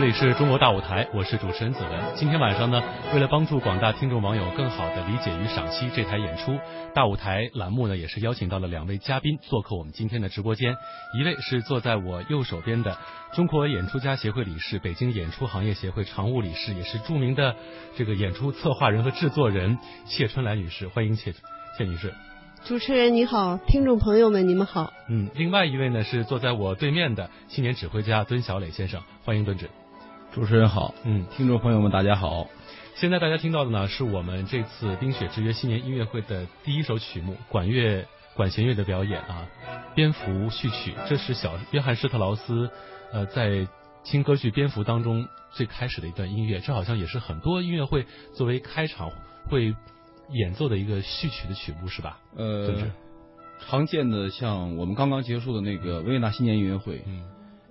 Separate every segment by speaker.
Speaker 1: 这里是中国大舞台，我是主持人子文。今天晚上呢，为了帮助广大听众网友更好的理解与赏析这台演出，大舞台栏目呢也是邀请到了两位嘉宾做客我们今天的直播间。一位是坐在我右手边的中国演出家协会理事、北京演出行业协会常务理事，也是著名的这个演出策划人和制作人谢春兰女士，欢迎谢谢女士。
Speaker 2: 主持人你好，听众朋友们你们好。
Speaker 1: 嗯，另外一位呢是坐在我对面的青年指挥家孙小磊先生，欢迎敦指。
Speaker 3: 主持人好，
Speaker 1: 嗯，
Speaker 3: 听众朋友们大家好。
Speaker 1: 现在大家听到的呢是我们这次《冰雪之约》新年音乐会的第一首曲目，管乐管弦乐的表演啊，《蝙蝠序曲》，这是小约翰施特劳斯呃在轻歌剧《蝙蝠》当中最开始的一段音乐，这好像也是很多音乐会作为开场会。演奏的一个序曲的曲目是吧？
Speaker 3: 呃，常见的像我们刚刚结束的那个维也纳新年音乐会，
Speaker 1: 嗯，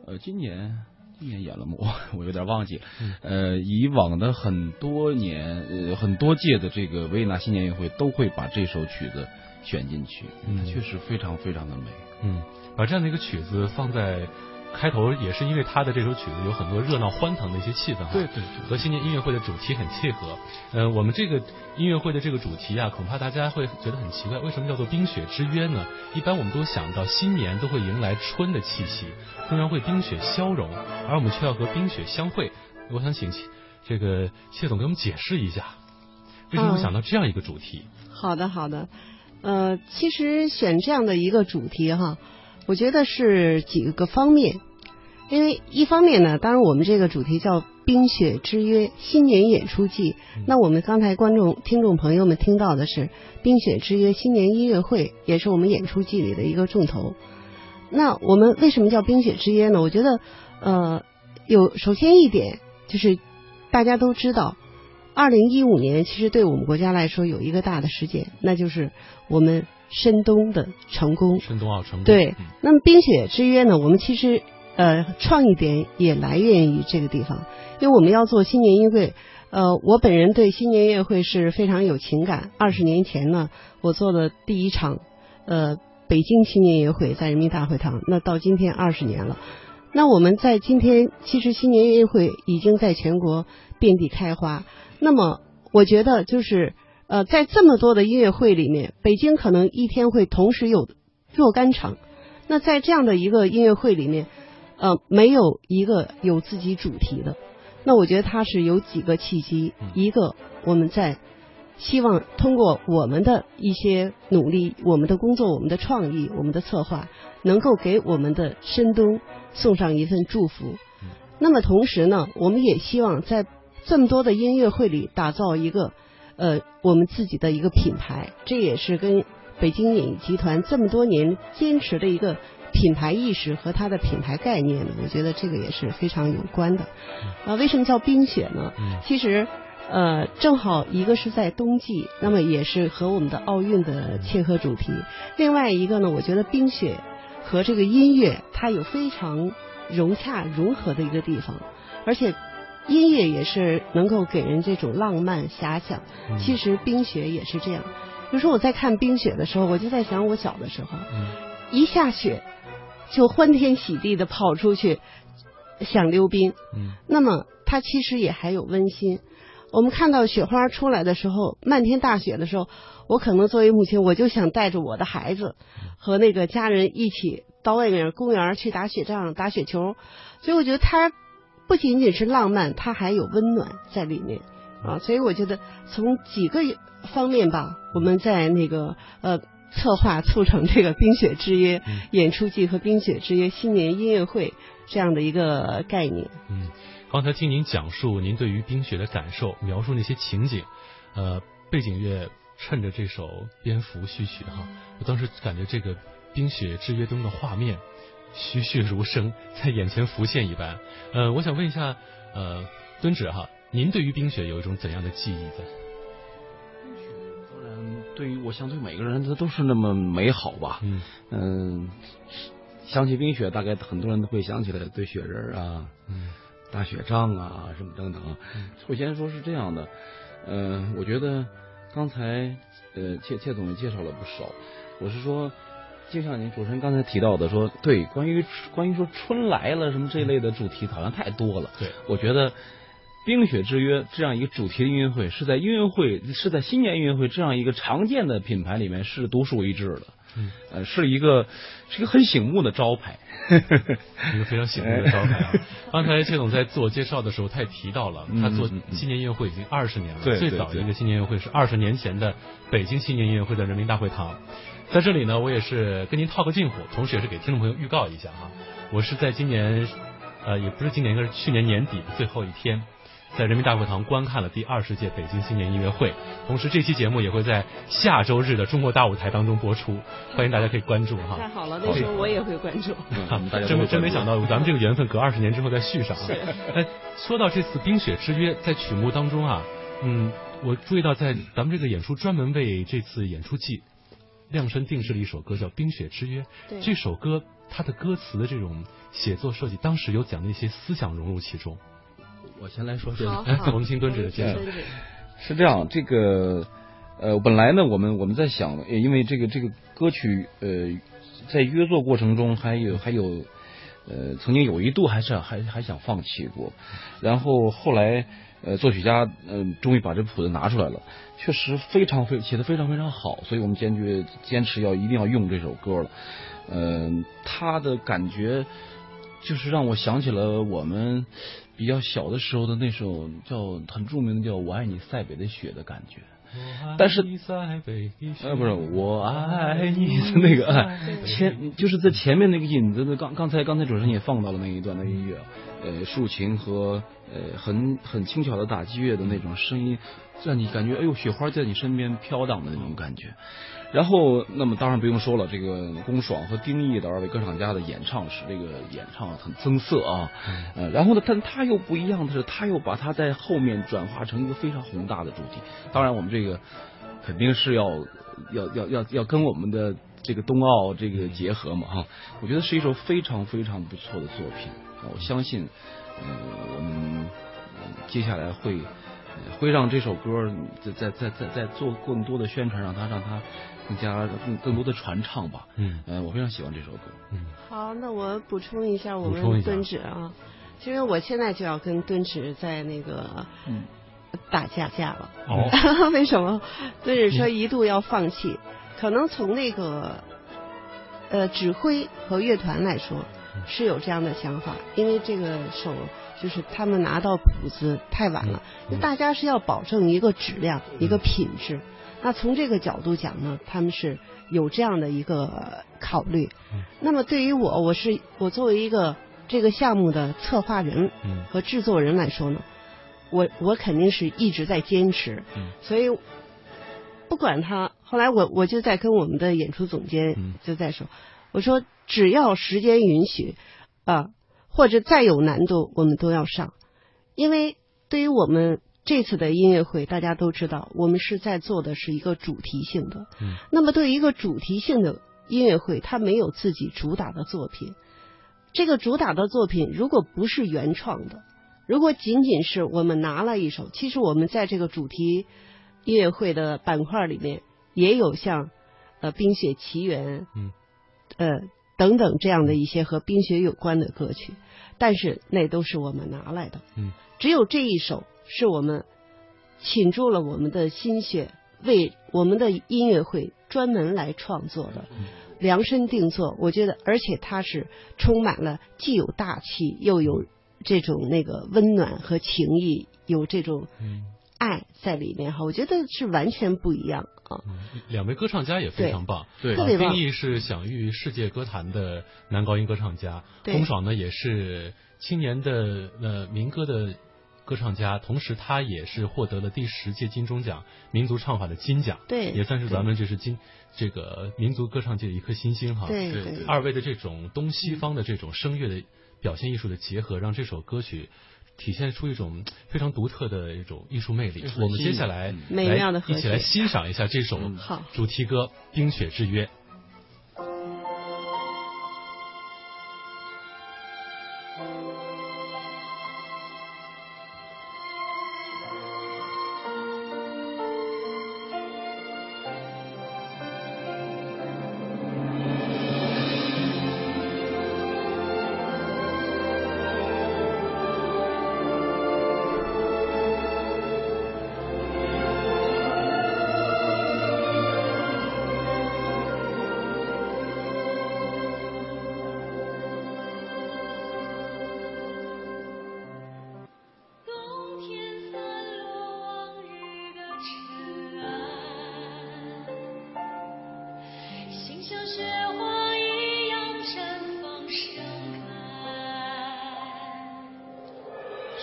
Speaker 3: 呃，今年今年演了吗？我 我有点忘记了。呃，以往的很多年，呃，很多届的这个维也纳新年音乐会都会把这首曲子选进去，
Speaker 1: 嗯，
Speaker 3: 确实非常非常的美。
Speaker 1: 嗯，把这样的一个曲子放在。开头也是因为他的这首曲子有很多热闹欢腾的一些气氛哈，
Speaker 3: 对对，
Speaker 1: 和新年音乐会的主题很契合。呃，我们这个音乐会的这个主题啊，恐怕大家会觉得很奇怪，为什么叫做冰雪之约呢？一般我们都想到新年都会迎来春的气息，通常会冰雪消融，而我们却要和冰雪相会。我想请这个谢总给我们解释一下，为什么会想到这样一个主题？
Speaker 2: 好的，好的。呃，其实选这样的一个主题哈。我觉得是几个方面，因为一方面呢，当然我们这个主题叫《冰雪之约新年演出季》，那我们刚才观众、听众朋友们听到的是《冰雪之约新年音乐会》，也是我们演出季里的一个重头。那我们为什么叫《冰雪之约》呢？我觉得，呃，有首先一点就是大家都知道，二零一五年其实对我们国家来说有一个大的事件，那就是我们。深冬的成功，
Speaker 1: 深冬奥成功。
Speaker 2: 对，那么冰雪之约呢？我们其实呃创意点也来源于这个地方，因为我们要做新年音乐会。呃，我本人对新年音乐会是非常有情感。二十年前呢，我做的第一场呃北京新年音乐会在人民大会堂，那到今天二十年了。那我们在今天，其实新年音乐会已经在全国遍地开花。那么我觉得就是。呃，在这么多的音乐会里面，北京可能一天会同时有若干场。那在这样的一个音乐会里面，呃，没有一个有自己主题的。那我觉得它是有几个契机。一个，我们在希望通过我们的一些努力、我们的工作、我们的创意、我们的策划，能够给我们的深冬送上一份祝福。那么同时呢，我们也希望在这么多的音乐会里打造一个。呃，我们自己的一个品牌，这也是跟北京演艺集团这么多年坚持的一个品牌意识和它的品牌概念呢。我觉得这个也是非常有关的。啊，为什么叫冰雪呢？其实，呃，正好一个是在冬季，那么也是和我们的奥运的切合主题。另外一个呢，我觉得冰雪和这个音乐它有非常融洽融合的一个地方，而且。音乐也是能够给人这种浪漫遐想，其实冰雪也是这样。比如说我在看冰雪的时候，我就在想我小的时候，一下雪就欢天喜地的跑出去想溜冰。那么它其实也还有温馨。我们看到雪花出来的时候，漫天大雪的时候，我可能作为母亲，我就想带着我的孩子和那个家人一起到外面公园去打雪仗、打雪球。所以我觉得它。不仅仅是浪漫，它还有温暖在里面啊！所以我觉得从几个方面吧，我们在那个呃策划促成这个冰雪之约演出季和冰雪之约新年音乐会这样的一个概念。
Speaker 1: 嗯，刚才听您讲述您对于冰雪的感受，描述那些情景，呃，背景乐衬着这首蝙蝠序曲哈，我当时感觉这个冰雪之约中的画面。栩栩如生，在眼前浮现一般。呃，我想问一下，呃，敦指哈，您对于冰雪有一种怎样的记忆在？
Speaker 3: 冰雪当然，对于我想对每个人，他都是那么美好吧。嗯嗯，想起冰雪，大概很多人都会想起来堆雪人啊，嗯，打雪仗啊，什么等等。首先说是这样的，嗯，我觉得刚才呃，谢谢总也介绍了不少。我是说。就像您主持人刚才提到的说，对，关于关于说春来了什么这类的主题，好像太多了。
Speaker 1: 对，
Speaker 3: 我觉得《冰雪之约》这样一个主题的音乐会，是在音乐会是在新年音乐会这样一个常见的品牌里面是独树一帜的。
Speaker 1: 嗯，
Speaker 3: 呃，是一个是一个很醒目的招牌，
Speaker 1: 一个非常醒目的招牌啊！刚才谢总在自我介绍的时候，他也提到了，他做新年音乐会已经二十年了，最早的一个新年音乐会是二十年前的北京新年音乐会的人民大会堂。在这里呢，我也是跟您套个近乎，同时也是给听众朋友预告一下哈，我是在今年呃，也不是今年，应该是去年年底的最后一天。在人民大会堂观看了第二十届北京新年音乐会，同时这期节目也会在下周日的中国大舞台当中播出，欢迎大家可以关注哈。
Speaker 2: 太好了，那时候我也会关注。
Speaker 3: 真
Speaker 1: 真没想到，咱们这个缘分隔二十年之后再续上。哎，说到这次《冰雪之约》在曲目当中啊，嗯，我注意到在咱们这个演出专门为这次演出季量身定制了一首歌，叫《冰雪之约》。这首歌它的歌词的这种写作设计，当时有讲那些思想融入其中。
Speaker 3: 我先来说，
Speaker 1: 我们听敦志的介绍。
Speaker 3: 是这样，这个呃，本来呢，我们我们在想，因为这个这个歌曲呃，在约作过程中还有还有呃，曾经有一度还是还还想放弃过，然后后来呃，作曲家嗯，终于把这谱子拿出来了，确实非常非写的非常非常好，所以我们坚决坚持要一定要用这首歌了。嗯，他的感觉就是让我想起了我们。比较小的时候的那首叫很著名的叫我爱你塞北的雪的感觉，但是呃不是我爱你的那个前就是在前面那个引子的刚刚才刚才主持人也放到了那一段的音乐，呃竖琴和呃很很轻巧的打击乐的那种声音，让你感觉哎呦雪花在你身边飘荡的那种感觉。然后，那么当然不用说了，这个龚爽和丁毅的二位歌唱家的演唱使这个演唱很增色啊。呃，然后呢，但他又不一样的是，他又把它在后面转化成一个非常宏大的主题。当然，我们这个肯定是要要要要要跟我们的这个冬奥这个结合嘛哈。我觉得是一首非常非常不错的作品。我相信，呃，我们接下来会会让这首歌再再再再再做更多的宣传，让它让它。更加更更多的传唱吧，嗯，呃，我非常喜欢这首歌，
Speaker 2: 嗯，好，那我补充一下我们敦旨啊，其实我现在就要跟敦旨在那个打架架了，哦，为什么？敦旨说一度要放弃，可能从那个呃指挥和乐团来说是有这样的想法，因为这个手就是他们拿到谱子太晚了，大家是要保证一个质量一个品质。那从这个角度讲呢，他们是有这样的一个考虑。那么对于我，我是我作为一个这个项目的策划人和制作人来说呢，我我肯定是一直在坚持。所以不管他后来，我我就在跟我们的演出总监就在说，我说只要时间允许啊，或者再有难度，我们都要上，因为对于我们。这次的音乐会，大家都知道，我们是在做的是一个主题性的。嗯。那么，对于一个主题性的音乐会，它没有自己主打的作品。这个主打的作品，如果不是原创的，如果仅仅是我们拿了一首，其实我们在这个主题音乐会的板块里面也有像呃《冰雪奇缘》嗯呃等等这样的一些和冰雪有关的歌曲，但是那都是我们拿来的。嗯。只有这一首。是我们倾注了我们的心血，为我们的音乐会专门来创作的，量身定做。我觉得，而且它是充满了既有大气，又有这种那个温暖和情谊，有这种爱在里面哈。我觉得是完全不一样啊。
Speaker 1: 两位歌唱家也非常棒，
Speaker 2: 对。
Speaker 1: 丁毅是享誉世界歌坛的男高音歌唱家，龚爽呢也是青年的呃民歌的。歌唱家，同时他也是获得了第十届金钟奖民族唱法的金奖，
Speaker 2: 对，
Speaker 1: 也算是咱们就是金这个民族歌唱界的一颗新星哈。
Speaker 2: 对对。
Speaker 1: 二位的这种东西方的这种声乐的表现艺术的结合，让这首歌曲体现出一种非常独特的一种艺术魅力。我们接下来来一起来欣赏一下这首主题歌《冰雪之约》。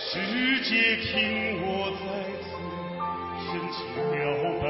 Speaker 4: 世界听我再次深情表白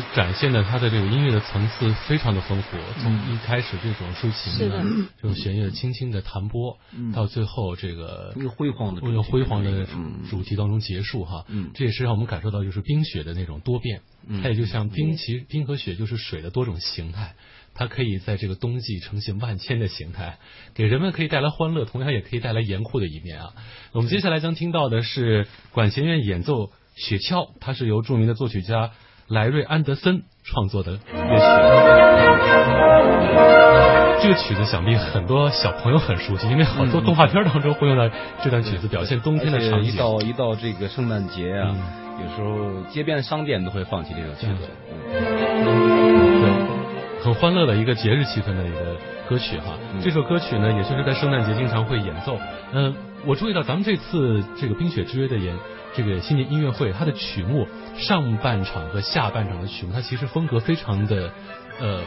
Speaker 4: 曲展现的它的这个音乐的层次非常的丰富，从一开始这种抒情的。这种弦乐轻轻的弹拨，到最后这个
Speaker 3: 一个辉煌的、
Speaker 4: 一个辉煌的主题当中结束哈，这也是让我们感受到就是冰雪的那种多变，它也就像冰，其实冰和雪就是水的多种形态，它可以在这个冬季呈现万千的形态，给人们可以带来欢乐，同样也可以带来严酷的一面啊。我们接下来将听到的是管弦乐演奏雪橇，它是由著名的作曲家。莱瑞安德森创作的乐曲，这个曲子想必很多小朋友很熟悉，因为好多动画片当中会用到这段曲子，表现冬天的场景。
Speaker 3: 一到一到这个圣诞节啊，有时候街边的商店都会放起这首曲子。
Speaker 4: 对，很欢乐的一个节日气氛的一个歌曲哈。这首歌曲呢，也就是在圣诞节经常会演奏。嗯，我注意到咱们这次这个冰雪之约的演。这个新年音乐会，它的曲目上半场和下半场的曲目，它其实风格非常的呃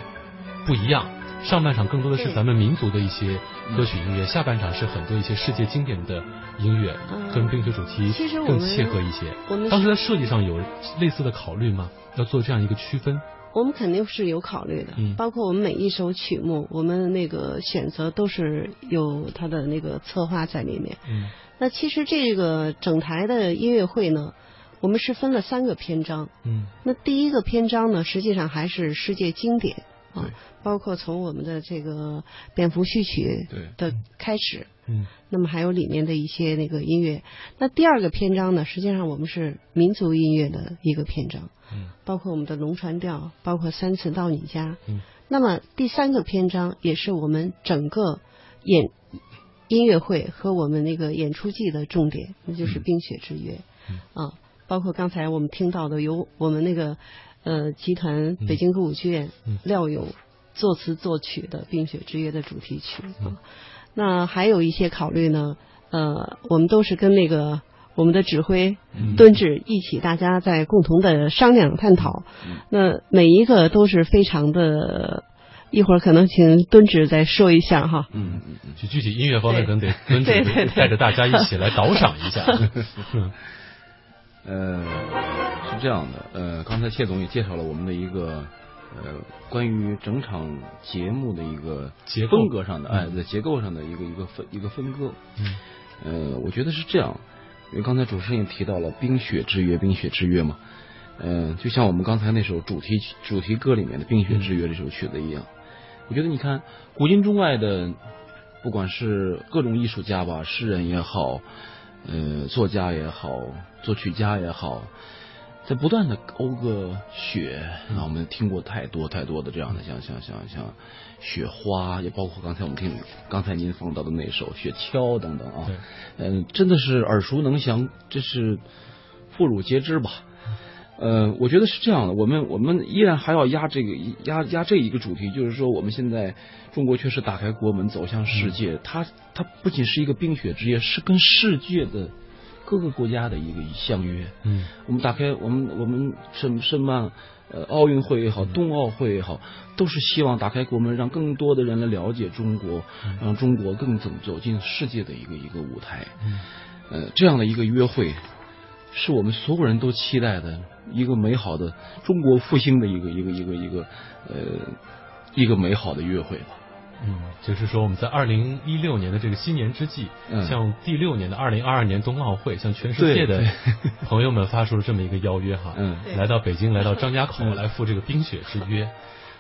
Speaker 4: 不一样。上半场更多的是咱们民族的一些歌曲音乐，下半场是很多一些世界经典的音乐，跟冰雪主题更切合一些。当时在设计上有类似的考虑吗？要做这样一个区分？
Speaker 2: 我们肯定是有考虑的，包括我们每一首曲目，我们那个选择都是有它的那个策划在里面。那其实这个整台的音乐会呢，我们是分了三个篇章。
Speaker 4: 嗯。
Speaker 2: 那第一个篇章呢，实际上还是世界经典啊，包括从我们的这个蝙蝠序曲的开始。
Speaker 4: 嗯。
Speaker 2: 那么还有里面的一些那个音乐。那第二个篇章呢，实际上我们是民族音乐的一个篇章。
Speaker 4: 嗯。
Speaker 2: 包括我们的龙船调，包括三次到你家。
Speaker 4: 嗯。
Speaker 2: 那么第三个篇章也是我们整个演。音乐会和我们那个演出季的重点，那就是《冰雪之约》啊，包括刚才我们听到的由我们那个呃集团北京歌舞剧院廖勇作词作曲的《冰雪之约》的主题曲啊。那还有一些考虑呢，呃，我们都是跟那个我们的指挥敦志一起，大家在共同的商量探讨。那每一个都是非常的。一会儿可能请敦志再说一下哈。
Speaker 3: 嗯嗯嗯，
Speaker 1: 就具体音乐方面，可能得敦志带着大家一起来导赏一下。
Speaker 3: 呃，是这样的，呃，刚才谢总也介绍了我们的一个呃关于整场节目的一个
Speaker 1: 结
Speaker 3: 风格上的，哎，在结构上的一个一个分一个分割。
Speaker 1: 嗯。
Speaker 3: 呃，我觉得是这样，因为刚才主持人也提到了《冰雪之约》，《冰雪之约》嘛，嗯，就像我们刚才那首主题主题歌里面的《冰雪之约》这首曲子一样。我觉得你看，古今中外的，不管是各种艺术家吧，诗人也好，呃，作家也好，作曲家也好，在不断的讴歌雪。那，我们听过太多太多的这样的，像像像像雪花，也包括刚才我们听刚才您放到的那首雪橇等等啊。嗯，真的是耳熟能详，这是妇孺皆知吧。呃，我觉得是这样的，我们我们依然还要压这个压压这一个主题，就是说我们现在中国确实打开国门走向世界，它它不仅是一个冰雪之夜，是跟世界的各个国家的一个相约。
Speaker 1: 嗯，
Speaker 3: 我们打开我们我们申申办呃奥运会也好，冬奥会也好，都是希望打开国门，让更多的人来了解中国，让中国更走走进世界的一个一个舞台。
Speaker 1: 嗯，
Speaker 3: 呃，这样的一个约会。是我们所有人都期待的一个美好的中国复兴的一个一个一个一个呃一个美好的约会吧。
Speaker 1: 嗯，就是说我们在二零一六年的这个新年之际，嗯向第六年的二零二二年冬奥会，向全世界的 朋友们发出了这么一个邀约哈。
Speaker 3: 嗯，
Speaker 1: 来到北京，来到张家口，来赴这个冰雪之约。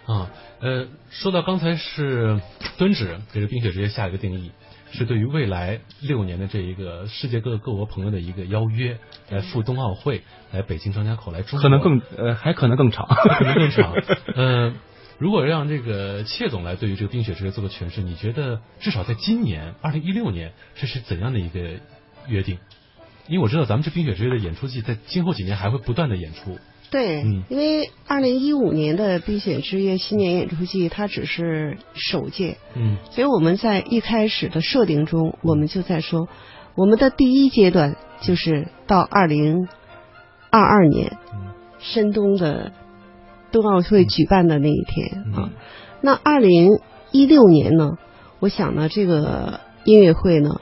Speaker 1: 啊，呃，说到刚才是敦旨给这冰雪之约下一个定义。是对于未来六年的这一个世界各个各国朋友的一个邀约，来赴冬奥会，来北京张家口来中
Speaker 3: 可能更呃还可能更长，
Speaker 1: 可能更长。嗯，如果让这个谢总来对于这个冰雪之约做个诠释，你觉得至少在今年二零一六年这是怎样的一个约定？因为我知道咱们这冰雪之约的演出季在今后几年还会不断的演出。
Speaker 2: 对，因为二零一五年的冰雪之约新年演出季它只是首届，
Speaker 1: 嗯，
Speaker 2: 所以我们在一开始的设定中，我们就在说，我们的第一阶段就是到二零二二年深冬的冬奥会举办的那一天啊。那二零一六年呢，我想呢，这个音乐会呢，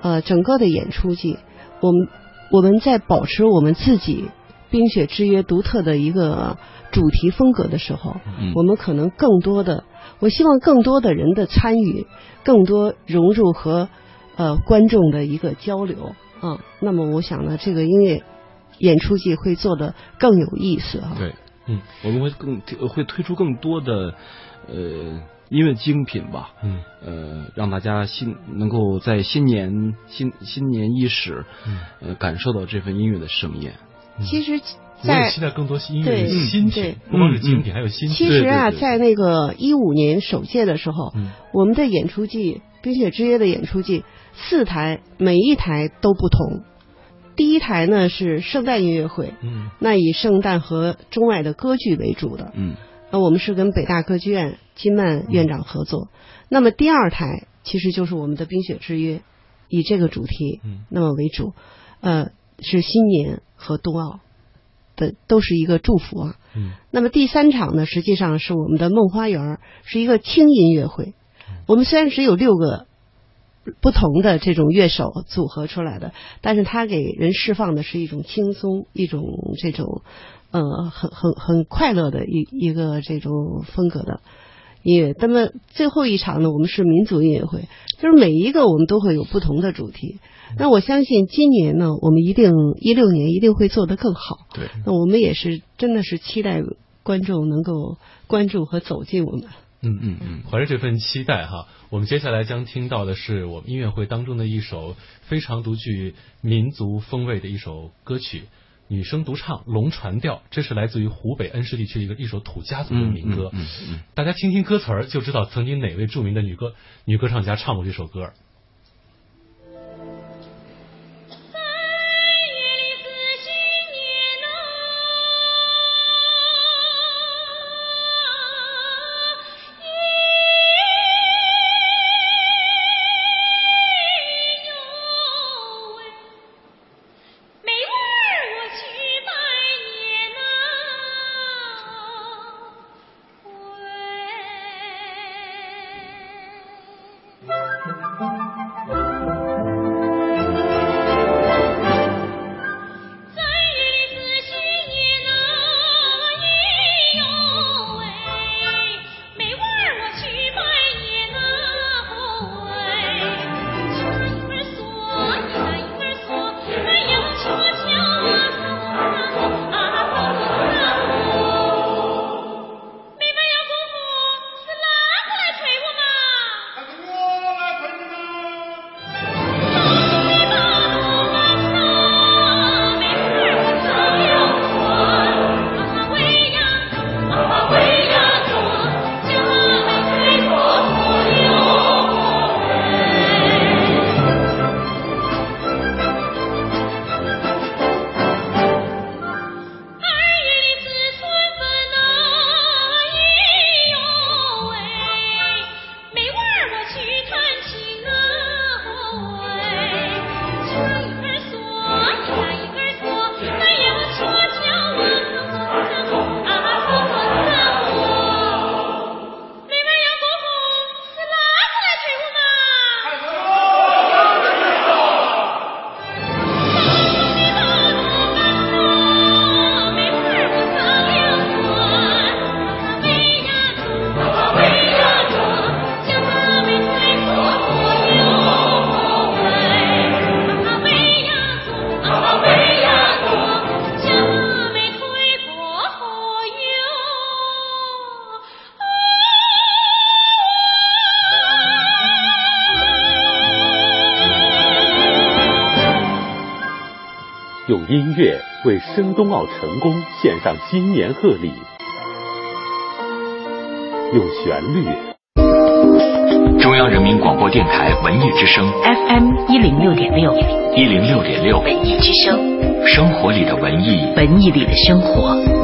Speaker 2: 呃，整个的演出季，我们我们在保持我们自己。冰雪之约独特的一个主题风格的时候，我们可能更多的，我希望更多的人的参与，更多融入和呃观众的一个交流啊。那么我想呢，这个音乐演出季会做的更有意思啊。
Speaker 3: 对，嗯，我们会更会推出更多的呃音乐精品吧。
Speaker 1: 嗯，
Speaker 3: 呃，让大家新能够在新年新新年伊始，嗯呃，感受到这份音乐的盛宴。
Speaker 2: 其实，在
Speaker 1: 期待更多音乐新品，不光是精品，还有新。
Speaker 2: 其实啊，在那个一五年首届的时候，我们的演出季《冰雪之约》的演出季，四台，每一台都不同。第一台呢是圣诞音乐会，
Speaker 1: 嗯，
Speaker 2: 那以圣诞和中外的歌剧为主的，
Speaker 3: 嗯，
Speaker 2: 那我们是跟北大歌剧院金曼院长合作。那么第二台其实就是我们的《冰雪之约》，以这个主题，
Speaker 1: 嗯，
Speaker 2: 那么为主，呃。是新年和冬奥的都是一个祝福啊。
Speaker 1: 嗯。
Speaker 2: 那么第三场呢，实际上是我们的梦花园，是一个轻音乐会。我们虽然只有六个不同的这种乐手组合出来的，但是它给人释放的是一种轻松、一种这种呃很很很快乐的一一个这种风格的音乐。那么最后一场呢，我们是民族音乐会，就是每一个我们都会有不同的主题。那我相信今年呢，我们一定一六年一定会做得更好。
Speaker 3: 对，
Speaker 2: 那我们也是真的是期待观众能够关注和走进我们。
Speaker 1: 嗯嗯嗯，怀着这份期待哈，我们接下来将听到的是我们音乐会当中的一首非常独具民族风味的一首歌曲，女声独唱《龙船调》，这是来自于湖北恩施地区一个一首土家族的民歌。
Speaker 3: 嗯嗯，
Speaker 1: 大家听听歌词儿就知道曾经哪位著名的女歌女歌唱家唱过这首歌。
Speaker 5: 音乐为申冬奥成功献上新年贺礼，用旋律。
Speaker 6: 中央人民广播电台文艺之声
Speaker 7: FM 一零六点六，
Speaker 6: 一零六点六
Speaker 7: 文艺之声，
Speaker 6: 生活里的文艺，
Speaker 7: 文艺里的生活。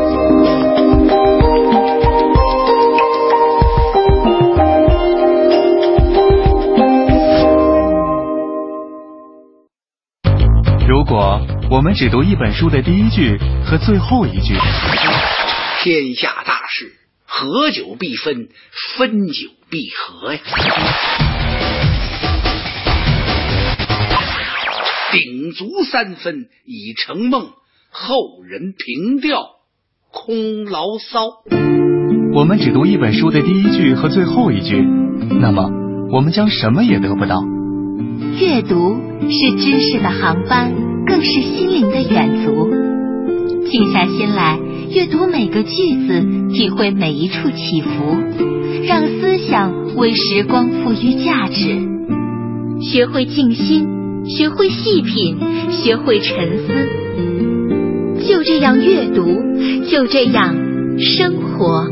Speaker 6: 果我们只读一本书的第一句和最后一句，
Speaker 8: 天下大事，合久必分，分久必合呀。鼎足三分已成梦，后人凭吊空牢骚。
Speaker 6: 我们只读一本书的第一句和最后一句，那么我们将什么也得不到。
Speaker 9: 阅读是知识的航班，更是心灵的远足。静下心来，阅读每个句子，体会每一处起伏，让思想为时光赋予价值。学会静心，学会细品，学会沉思。就这样阅读，就这样生活。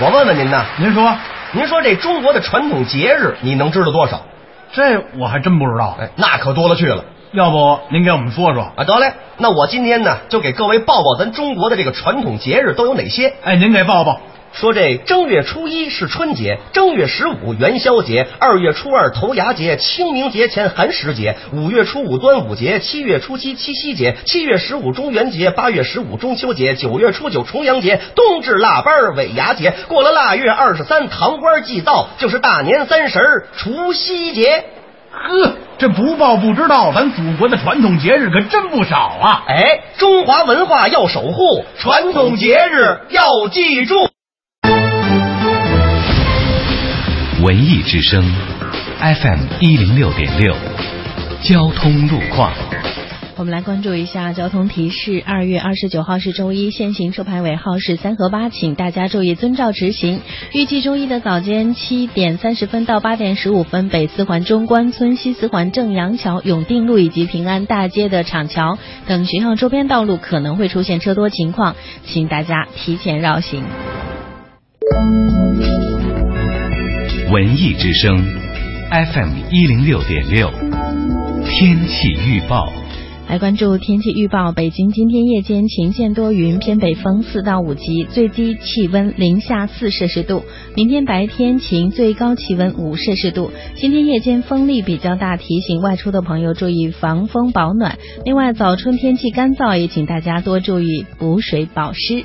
Speaker 10: 我问问您呢，
Speaker 11: 您说。
Speaker 10: 您说这中国的传统节日，你能知道多少？
Speaker 11: 这我还真不知道。
Speaker 10: 哎，那可多了去了。
Speaker 11: 要不您给我们说说？
Speaker 10: 啊，得嘞。那我今天呢，就给各位报报咱中国的这个传统节日都有哪些。
Speaker 11: 哎，您给报报。
Speaker 10: 说这正月初一是春节，正月十五元宵节，二月初二头牙节，清明节前寒食节，五月初五端午节，七月初七七夕节，七月十五中元节，八月十五中秋节，九月初九重阳节，冬至腊八尾牙节，过了腊月二十三糖官祭灶，就是大年三十除夕节。
Speaker 11: 呵，这不报不知道，咱祖国的传统节日可真不少啊！
Speaker 10: 哎，中华文化要守护，传统节日要记住。
Speaker 6: 文艺之声，FM 一零六点六，交通路况。
Speaker 12: 我们来关注一下交通提示：二月二十九号是周一，限行车牌尾号是三和八，请大家注意遵照执行。预计周一的早间七点三十分到八点十五分，北四环中关村、西四环正阳桥、永定路以及平安大街的厂桥等学校周边道路可能会出现车多情况，请大家提前绕行。
Speaker 6: 文艺之声，FM 一零六点六，天气预报。
Speaker 12: 来关注天气预报：北京今天夜间晴间多云，偏北风四到五级，最低气温零下四摄氏度。明天白天晴，最高气温五摄氏度。今天夜间风力比较大，提醒外出的朋友注意防风保暖。另外，早春天气干燥，也请大家多注意补水保湿。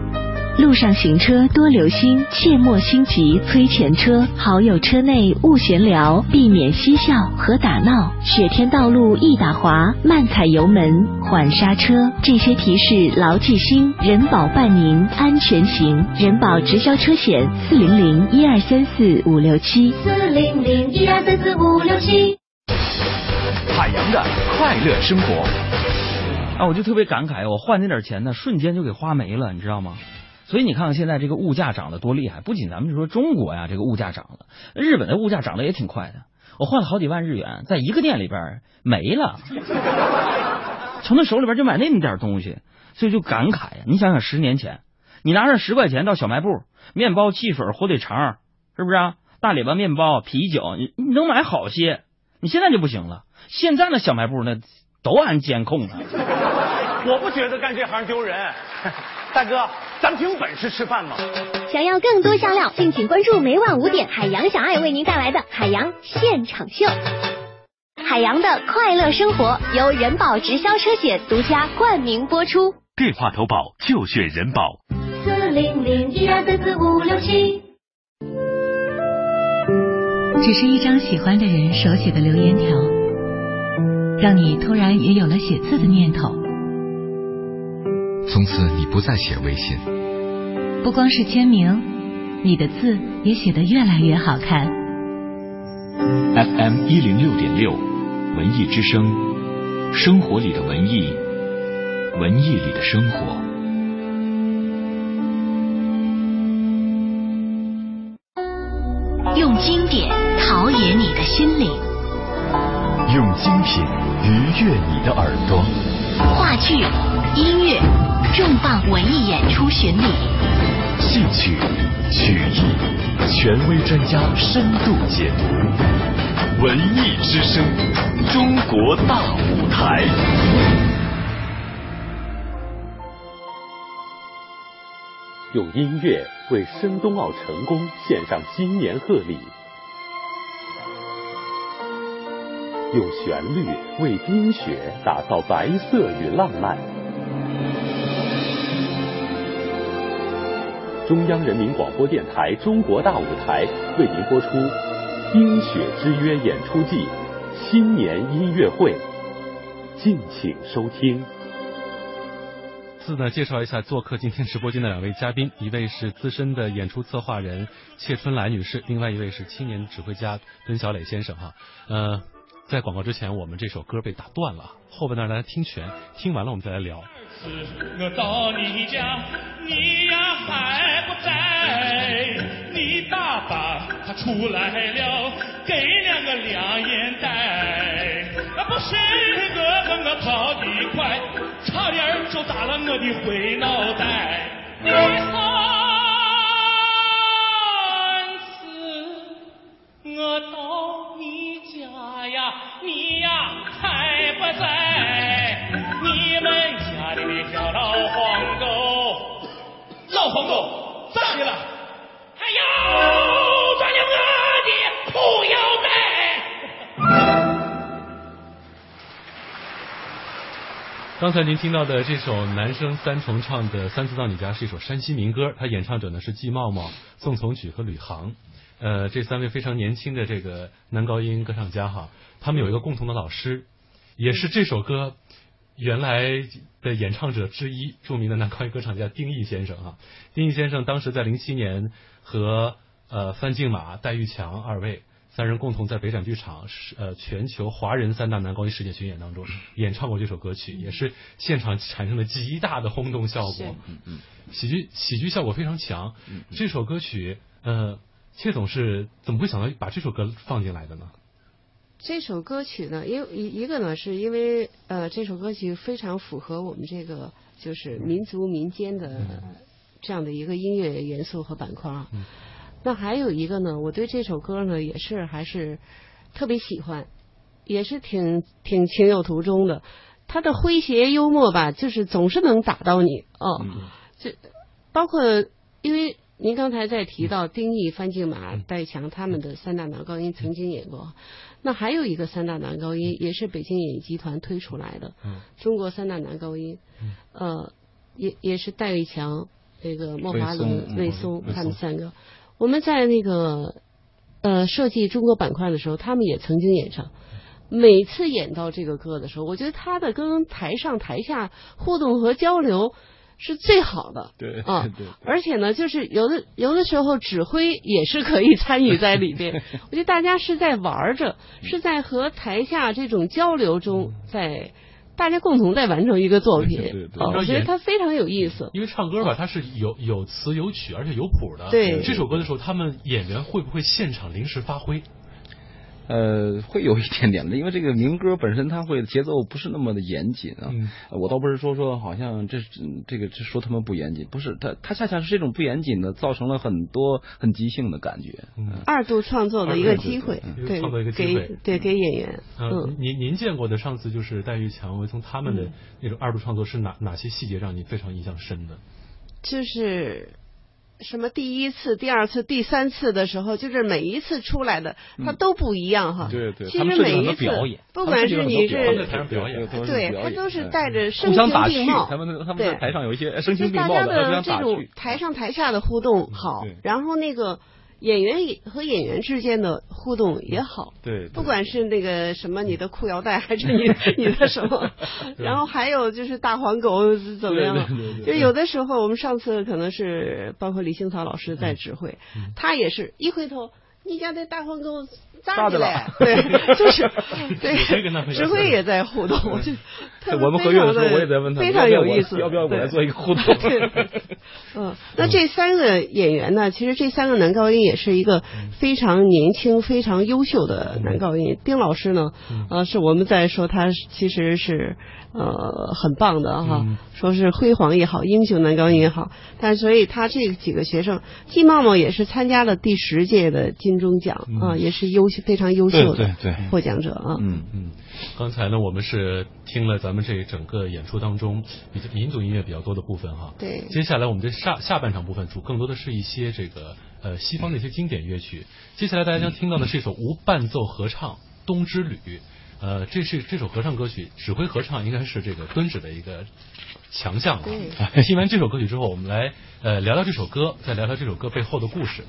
Speaker 13: 路上行车多留心，切莫心急催前车。好友车内勿闲聊，避免嬉笑和打闹。雪天道路易打滑，慢踩油门，缓刹车。这些提示牢记心，人保伴您安全行。人保直销车险四零零一二三四五六七
Speaker 9: 四零零一二三四五六七。
Speaker 6: 海洋的快乐生活。
Speaker 14: 啊，我就特别感慨，我换那点钱呢，瞬间就给花没了，你知道吗？所以你看看现在这个物价涨得多厉害，不仅咱们就说中国呀，这个物价涨了，日本的物价涨得也挺快的。我换了好几万日元，在一个店里边没了，从他手里边就买那么点东西，所以就感慨呀。你想想十年前，你拿着十块钱到小卖部，面包、汽水、火腿肠，是不是啊？大礼包面包、啤酒，你你能买好些。你现在就不行了，现在那小卖部那都安监控呢。
Speaker 15: 我不觉得干这行丢人，大哥，咱凭本事吃饭吗？
Speaker 9: 想要更多香料，敬请关注每晚五点海洋小爱为您带来的海洋现场秀。海洋的快乐生活由人保直销车险独家冠名播出。
Speaker 6: 电话投保就选人保。
Speaker 9: 四零零一二三四五六七。
Speaker 13: 只是一张喜欢的人手写的留言条，让你突然也有了写字的念头。
Speaker 16: 从此你不再写微信，
Speaker 13: 不光是签名，你的字也写得越来越好看。
Speaker 6: FM 一零六点六，
Speaker 17: 文艺之声，生活里的文艺，文艺里的生活。
Speaker 13: 用经典陶冶你的心灵，
Speaker 17: 用精品愉悦你的耳朵。
Speaker 13: 话剧、音乐、重磅文艺演出巡礼，
Speaker 17: 戏曲、曲艺，权威专家深度解读。文艺之声，中国大舞台。
Speaker 5: 用音乐为申冬奥成功献上新年贺礼，用旋律为冰雪打造白色与浪漫。中央人民广播电台《中国大舞台》为您播出《冰雪之约》演出季新年音乐会，敬请收听。
Speaker 1: 次呢，介绍一下做客今天直播间的两位嘉宾，一位是资深的演出策划人谢春来女士，另外一位是青年指挥家孙小磊先生哈。呃，在广告之前，我们这首歌被打断了，后半段来听全，听完了我们再来聊。
Speaker 4: 我到你家，你呀还不在，你大爸他出来了，给两个两眼袋，不是我跟我跑得快，差点就打了我的灰脑袋。第三次我到还在，你们家里的小老黄狗，老黄狗咋的了？哎呦，断了我的裤腰带！
Speaker 1: 刚才您听到的这首男生三重唱的《三次到你家》是一首山西民歌，它演唱者呢是季茂茂、宋从举和吕航。呃，这三位非常年轻的这个男高音歌唱家哈，他们有一个共同的老师，也是这首歌原来的演唱者之一，著名的男高音歌唱家丁毅先生啊。丁毅先生当时在零七年和呃范静马、戴玉强二位。三人共同在北展剧场是呃全球华人三大男高音世界巡演当中演唱过这首歌曲，也是现场产生了极大的轰动效果。
Speaker 3: 嗯嗯，
Speaker 1: 喜剧喜剧效果非常强。这首歌曲，呃，谢总是怎么会想到把这首歌放进来的呢？
Speaker 2: 这首歌曲呢，因为一一个呢，是因为呃这首歌曲非常符合我们这个就是民族民间的这样的一个音乐元素和板块。
Speaker 1: 嗯
Speaker 2: 那还有一个呢，我对这首歌呢也是还是特别喜欢，也是挺挺情有独钟的。他的诙谐幽默吧，就是总是能打到你哦。这包括因为您刚才在提到丁毅、范静马、戴强他们的三大男高音曾经演过，那还有一个三大男高音也是北京演艺集团推出来的，嗯中国三大男高音，呃，也也是戴玉强、那个莫华伦、魏松他们三个。我们在那个呃设计中国板块的时候，他们也曾经演唱。每次演到这个歌的时候，我觉得他的跟台上台下互动和交流是最好的。
Speaker 3: 对
Speaker 2: 啊，
Speaker 3: 对。
Speaker 2: 而且呢，就是有的有的时候指挥也是可以参与在里边。我觉得大家是在玩着，是在和台下这种交流中在。大家共同在完成一个作品，
Speaker 1: 对对对
Speaker 2: 我觉得它非常有意思。
Speaker 1: 因为唱歌吧，它是有有词有曲，而且有谱的。
Speaker 2: 对
Speaker 1: 这首歌的时候，他们演员会不会现场临时发挥？
Speaker 3: 呃，会有一点点的，因为这个民歌本身它会节奏不是那么的严谨啊。
Speaker 1: 嗯、
Speaker 3: 我倒不是说说好像这这个这说他们不严谨，不是，它它恰恰是这种不严谨的，造成了很多很即兴的感觉。
Speaker 1: 嗯，
Speaker 2: 二度创作的一个机会，对，
Speaker 1: 创作一个机会，
Speaker 2: 对给演员。
Speaker 1: 嗯，您您见过的上次就是戴玉强、我从他们的那种二度创作是哪哪些细节让你非常印象深的？
Speaker 2: 就是。什么第一次、第二次、第三次的时候，就是每一次出来的，他都不一样哈。
Speaker 3: 对对，
Speaker 2: 其实每一次，不管是你是
Speaker 1: 表演，
Speaker 2: 对，他都是带着声
Speaker 3: 情
Speaker 2: 并茂。
Speaker 3: 他们他们在台上有一些声情并茂
Speaker 2: 大家的
Speaker 3: 这
Speaker 2: 种台上台下的互动好，然后那个。演员和演员之间的互动也好，
Speaker 3: 对，
Speaker 2: 不管是那个什么你的裤腰带，还是你 你的什么，然后还有就是大黄狗怎么样？就有的时候，我们上次可能是包括李星草老师在指挥，他也是一回头，你家那大黄狗咋的了？对，就是 对，指挥也在互动，我就
Speaker 3: 我们合乐的时候，我也在问他，
Speaker 2: 非常有意思，
Speaker 3: 要不要我来做一个互动？
Speaker 2: 嗯，那这三个演员呢？其实这三个男高音也是一个非常年轻、非常优秀的男高音。丁老师呢，呃，是我们在说他其实是呃很棒的哈，说是辉煌也好，英雄男高音也好。但所以他这几个学生，季茂茂也是参加了第十届的金钟奖啊，也是优秀非常优秀的获奖者啊。
Speaker 1: 嗯嗯。刚才呢，我们是听了咱们这整个演出当中比较民族音乐比较多的部分哈。
Speaker 2: 对。
Speaker 1: 接下来我们这下下半场部分主更多的是一些这个呃西方的一些经典乐曲。接下来大家将听到的是一首无伴奏合唱《冬之旅》。呃，这是这首合唱歌曲，指挥合唱应该是这个敦指的一个强项啊。听完这首歌曲之后，我们来呃聊聊这首歌，再聊聊这首歌背后的故事。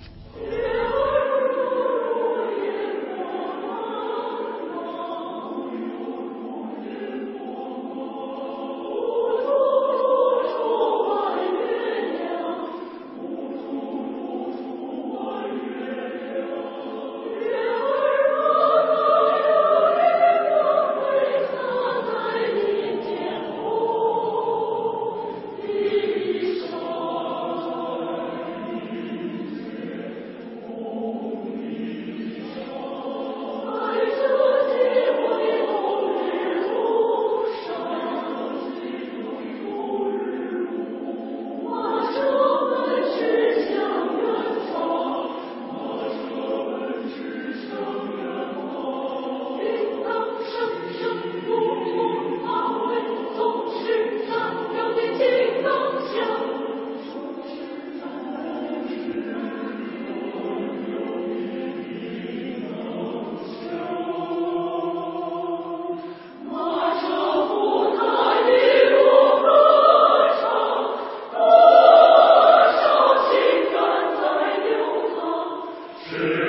Speaker 1: Sing.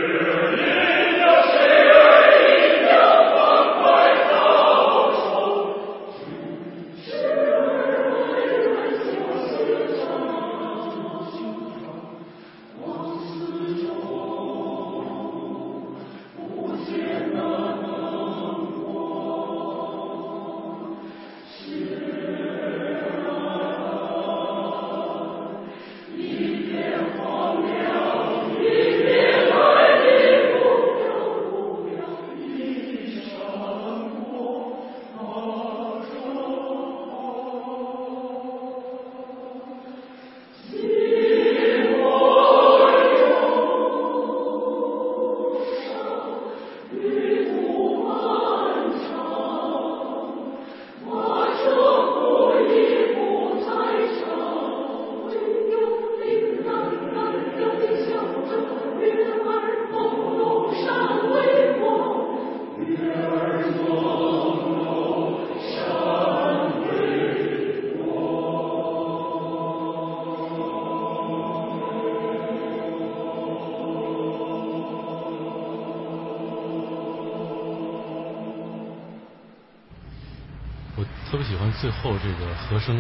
Speaker 1: 最后这个和声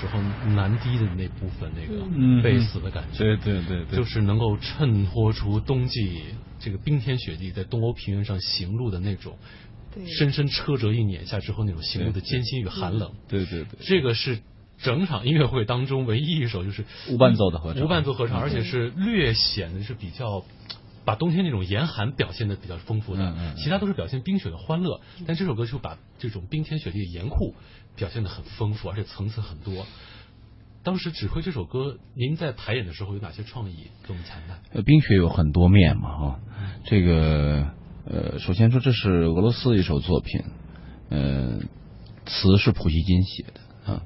Speaker 1: 时候男低的那部分，那个贝斯的感觉，
Speaker 3: 对对对对，
Speaker 1: 就是能够衬托出冬季这个冰天雪地在东欧平原上行路的那种，深深车辙一碾下之后那种行路的艰辛与寒冷。
Speaker 3: 对对对，
Speaker 1: 这个是整场音乐会当中唯一一首就是
Speaker 3: 无伴奏的合唱，
Speaker 1: 无伴奏合唱，而且是略显的是比较。把冬天那种严寒表现的比较丰富的，其他都是表现冰雪的欢乐，但这首歌就把这种冰天雪地的严酷表现的很丰富，而且层次很多。当时指挥这首歌，您在排演的时候有哪些创意给我们谈谈？
Speaker 3: 呃，冰雪有很多面嘛，哈，这个呃，首先说这是俄罗斯的一首作品，呃，词是普希金写的啊，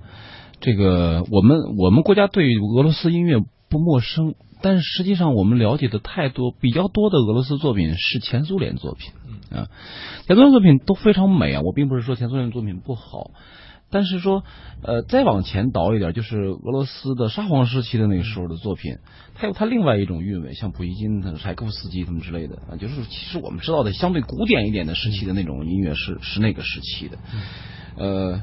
Speaker 3: 这个我们我们国家对俄罗斯音乐不陌生。但是实际上，我们了解的太多，比较多的俄罗斯作品是前苏联作品啊，前苏联作品都非常美啊。我并不是说前苏联作品不好，但是说呃，再往前倒一点，就是俄罗斯的沙皇时期的那个时候的作品，它有它另外一种韵味，像普希金、柴可夫斯基他们之类的啊，就是其实我们知道的相对古典一点的时期的那种音乐是是那个时期的，呃，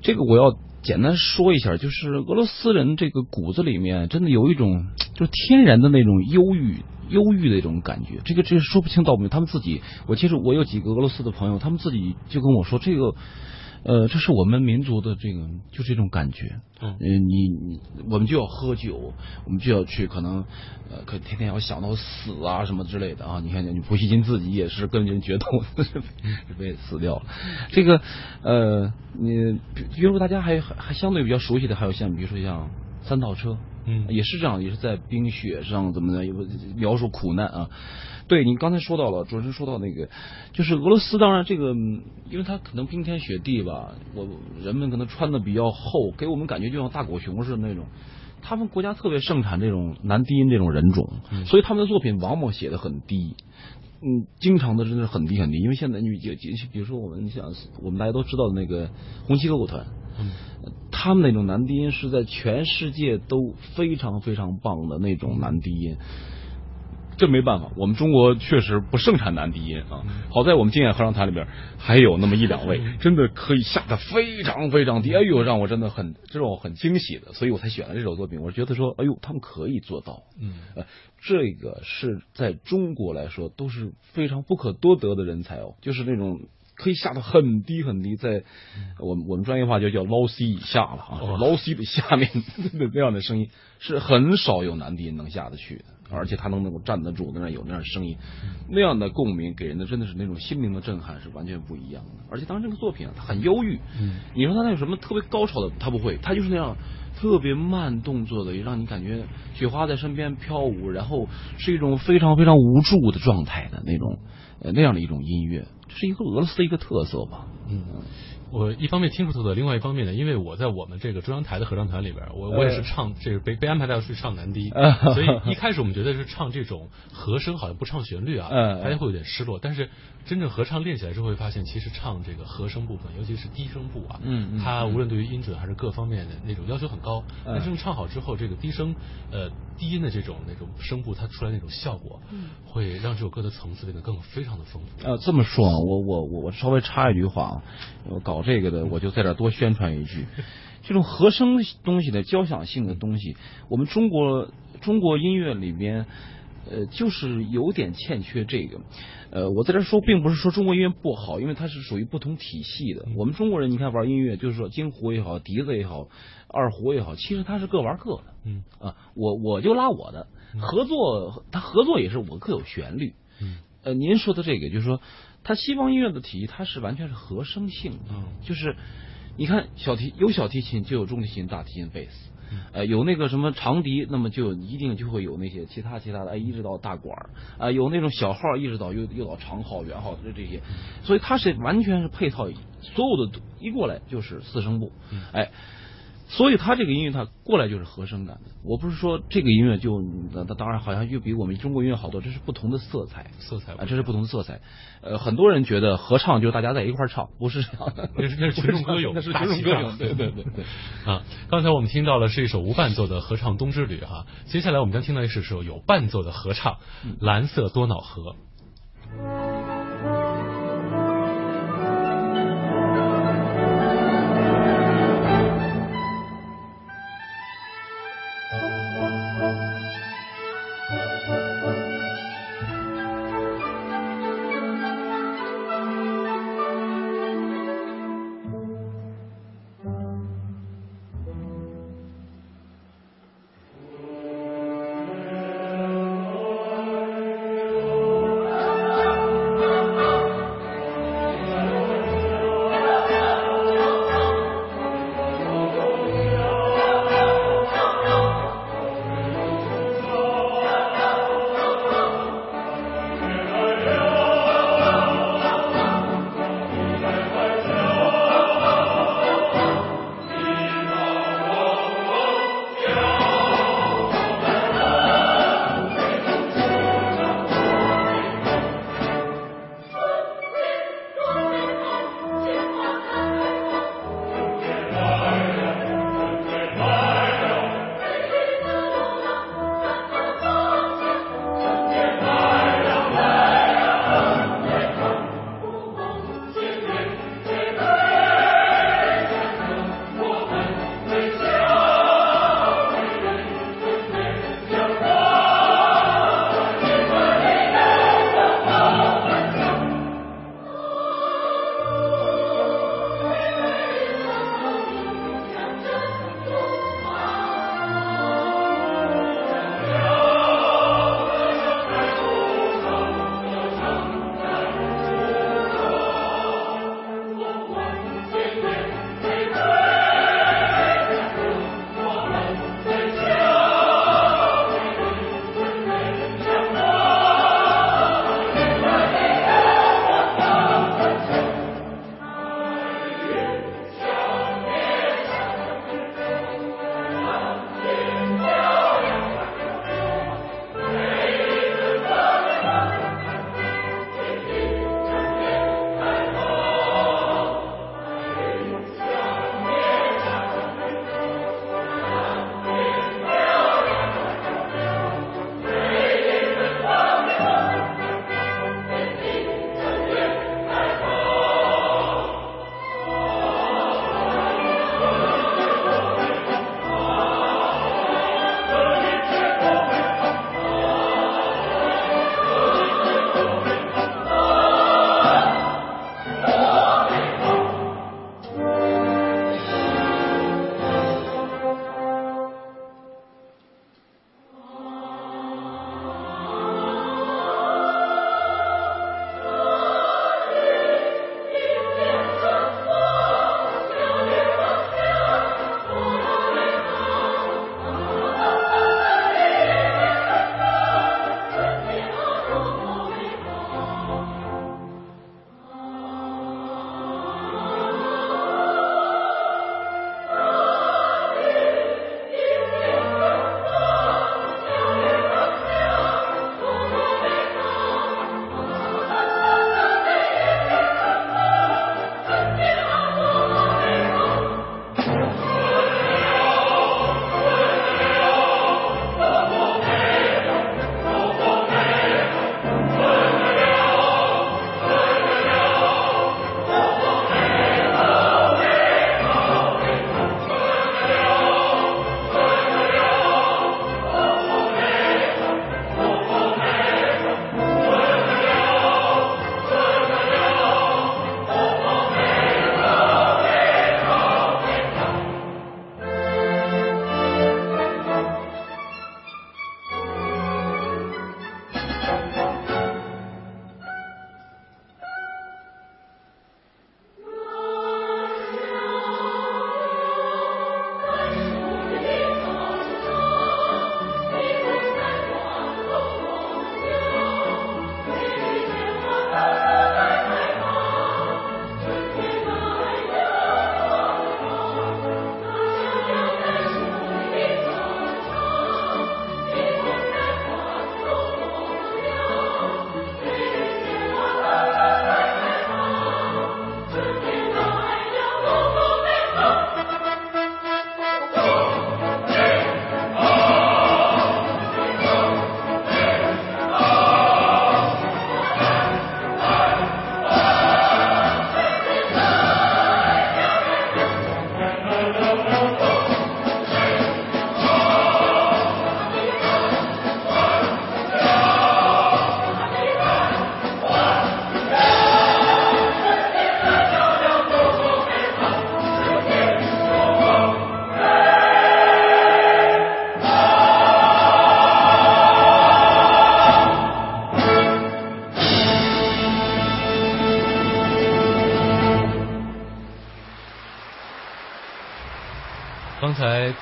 Speaker 3: 这个我要简单说一下，就是俄罗斯人这个骨子里面真的有一种。就天然的那种忧郁。忧郁的一种感觉，这个这说不清道不明。他们自己，我其实我有几个俄罗斯的朋友，他们自己就跟我说，这个，呃，这是我们民族的这个，就这种感觉。嗯，你你我们就要喝酒，我们就要去可能，呃，可天天要想到死啊什么之类的啊。你看，你普希金自己也是跟人决斗，是被死掉了。这个，呃，你比如说大家还还相对比较熟悉的，还有像比如说像三套车。嗯，也是这样，也是在冰雪上怎么的，描述苦难啊。对你刚才说到了，主持人说到那个，就是俄罗斯，当然这个，因为它可能冰天雪地吧，我人们可能穿的比较厚，给我们感觉就像大狗熊似的那种。他们国家特别盛产这种男低音这种人种，所以他们的作品往往写的很低，嗯，经常的真的是很低很低。因为现在你就比如说我们像我们大家都知道的那个红旗歌舞团。嗯，他们那种男低音是在全世界都非常非常棒的那种男低音，这没办法，我们中国确实不盛产男低音啊。好在我们经验合唱团里边还有那么一两位，真的可以下的非常非常低，哎呦，让我真的很这种很惊喜的，所以我才选了这首作品。我觉得说，哎呦，他们可以做到，嗯，呃，这个是在中国来说都是非常不可多得的人才哦，就是那种。可以下到很低很低，在我们我们专业话就叫 low C 以下了啊，low C 的下面 的那样的声音是很少有男低音能下得去的，而且他能能够站得住，那样有那样的声音，那样的共鸣给人的真的是那种心灵的震撼是完全不一样的。而且当时这个作品啊，它很忧郁，你说他那有什么特别高潮的，他不会，他就是那样特别慢动作的，让你感觉雪花在身边飘舞，然后是一种非常非常无助的状态的那种呃那样的一种音乐。这是一个俄罗斯的一个特色吧，
Speaker 1: 嗯。我一方面听出特色，另外一方面呢，因为我在我们这个中央台的合唱团里边，我我也是唱这个被被安排到去唱男低，所以一开始我们觉得是唱这种和声好像不唱旋律啊，大家会有点失落。但是真正合唱练起来之后，会发现其实唱这个和声部分，尤其是低声部啊，嗯，它无论对于音准还是各方面的那种要求很高。但真正唱好之后，这个低声呃低音的这种那种声部，它出来那种效果，会让这首歌的层次变得更非常的丰富。
Speaker 3: 呃，这么说啊，我我我我稍微插一句话啊，我搞。这个的，我就在这多宣传一句，这种和声东西的交响性的东西，我们中国中国音乐里边，呃，就是有点欠缺这个。呃，我在这说，并不是说中国音乐不好，因为它是属于不同体系的。我们中国人，你看玩音乐，就是说京胡也好，笛子也好，二胡也好，其实它是各玩各的。嗯啊，我我就拉我的，合作，它合作也是我各有旋律。嗯，呃，您说的这个，就是说。它西方音乐的体系，它是完全是和声性的，就是你看小提有小提琴就有中提琴、大提琴、贝斯，呃有那个什么长笛，那么就一定就会有那些其他其他的，哎一直到大管儿啊有那种小号一直到又又到长号、圆号这这些，所以它是完全是配套，所有的一过来就是四声部，哎。所以他这个音乐，他过来就是和声感的。我不是说这个音乐就，那当然好像又比我们中国音乐好多，这是不同的色彩，
Speaker 1: 色彩
Speaker 3: 啊，这是不同的色彩。呃，很多人觉得合唱就是大家在一块唱，不是这样的，
Speaker 1: 那是那是群众歌友，
Speaker 3: 那是群众歌友，对对对对。
Speaker 1: 啊，刚才我们听到了是一首无伴奏的合唱《冬之旅》哈，接下来我们将听到的是首有伴奏的合唱《蓝色多瑙河》。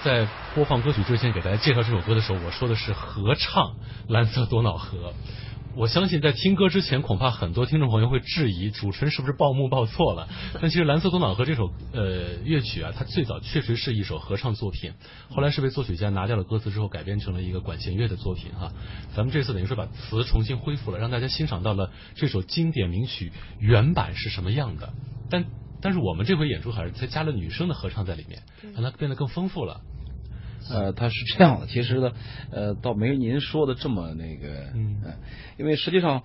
Speaker 1: 在播放歌曲之前，给大家介绍这首歌的时候，我说的是合唱《蓝色多瑙河》。我相信在听歌之前，恐怕很多听众朋友会质疑主持人是不是报幕报错了。但其实《蓝色多瑙河》这首呃乐曲啊，它最早确实是一首合唱作品，后来是被作曲家拿掉了歌词之后，改编成了一个管弦乐的作品哈。咱们这次等于说把词重新恢复了，让大家欣赏到了这首经典名曲原版是什么样的。但但是我们这回演出还是才加了女生的合唱在里面，让它变得更丰富了。
Speaker 3: 呃，它是这样的，其实呢，呃，倒没您说的这么那个，嗯，因为实际上，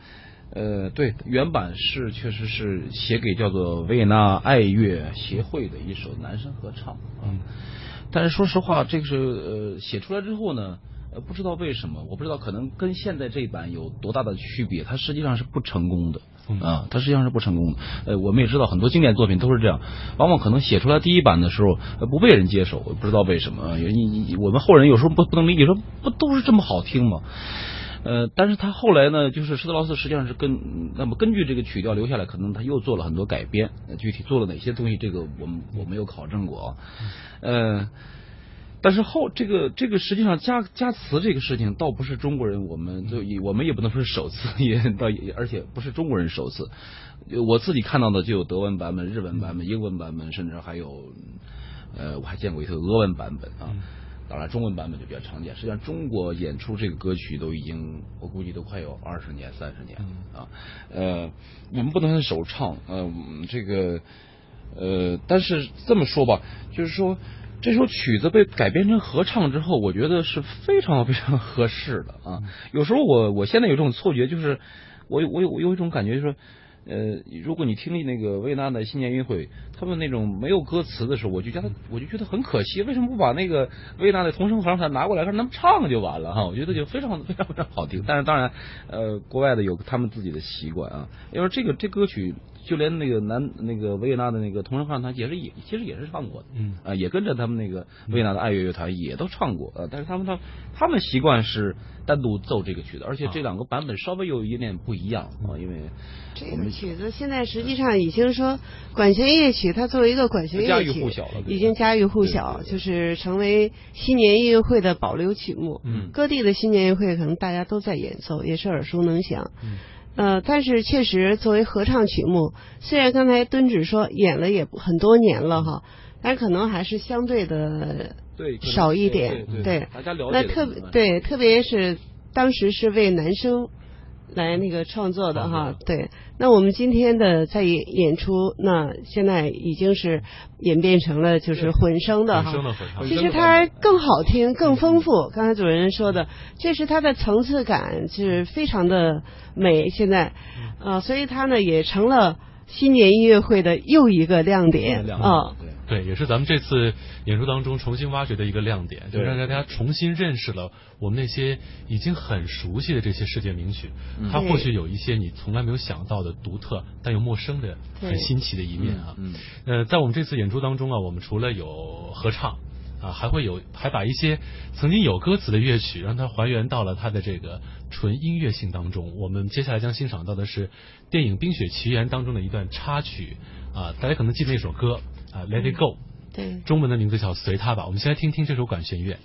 Speaker 3: 呃，对，原版是确实是写给叫做维也纳爱乐协会的一首男声合唱嗯，但是说实话，这个是呃写出来之后呢。呃，不知道为什么，我不知道，可能跟现在这一版有多大的区别，它实际上是不成功的啊，它实际上是不成功的。呃，我们也知道很多经典作品都是这样，往往可能写出来第一版的时候不被人接受，不知道为什么。你你我们后人有时候不不能理解，说不都是这么好听吗？呃，但是他后来呢，就是施特劳斯实际上是根那么根据这个曲调留下来，可能他又做了很多改编，具体做了哪些东西，这个我们我没有考证过啊，呃。但是后这个这个实际上加加词这个事情倒不是中国人，我们就我们也不能说是首次，也倒也而且不是中国人首次。我自己看到的就有德文版本、日文版本、英文版本，甚至还有呃我还见过一个俄文版本啊。当然中文版本就比较常见。实际上中国演出这个歌曲都已经我估计都快有二十年、三十年了啊。呃，我们不能首唱，呃，这个呃，但是这么说吧，就是说。这首曲子被改编成合唱之后，我觉得是非常非常合适的啊。有时候我我现在有这种错觉，就是我我有我有一种感觉，就是说。呃，如果你听那个维也纳的新年音乐会，他们那种没有歌词的时候，我就觉得我就觉得很可惜，为什么不把那个维也纳的童声合唱团拿过来让他们唱就完了哈？我觉得就非常非常非常好听。但是当然，呃，国外的有他们自己的习惯啊，因为这个这歌曲就连那个南那个维也纳的那个童声合唱团也是也其实也是唱过的，嗯啊，也跟着他们那个维也纳的爱乐乐团也都唱过呃，但是他们他他们习惯是单独奏这个曲子，而且这两个版本稍微有一点不一样啊，因为
Speaker 2: 这个。曲子现在实际上已经说管弦乐曲，它作为一个管弦乐曲，家喻户晓了已经家喻户晓，就是成为新年音乐会的保留曲目。嗯，各地的新年音乐会可能大家都在演奏，也是耳熟能详。嗯，呃，但是确实作为合唱曲目，虽然刚才敦指说演了也很多年了哈，但可能还是相对的少一点。
Speaker 3: 对，
Speaker 2: 那特别对，特别是当时是为男生。来那个创作的哈，对。那我们今天的在演演出，那现在已经是演变成了就是混声的哈。其实它更好听、更丰富。刚才主持人说的，确实它的层次感是非常的美。现在，啊，所以它呢也成了新年音乐会的又一个亮点啊。
Speaker 1: 对，也是咱们这次演出当中重新挖掘的一个亮点，就让大家重新认识了我们那些已经很熟悉的这些世界名曲。它或许有一些你从来没有想到的独特但又陌生的、很新奇的一面啊。呃，在我们这次演出当中啊，我们除了有合唱啊，还会有还把一些曾经有歌词的乐曲，让它还原到了它的这个纯音乐性当中。我们接下来将欣赏到的是电影《冰雪奇缘》当中的一段插曲啊，大家可能记得那首歌。啊，Let it go，
Speaker 2: 对，
Speaker 1: 中文的名字叫随他吧。我们先来听听这首管弦乐。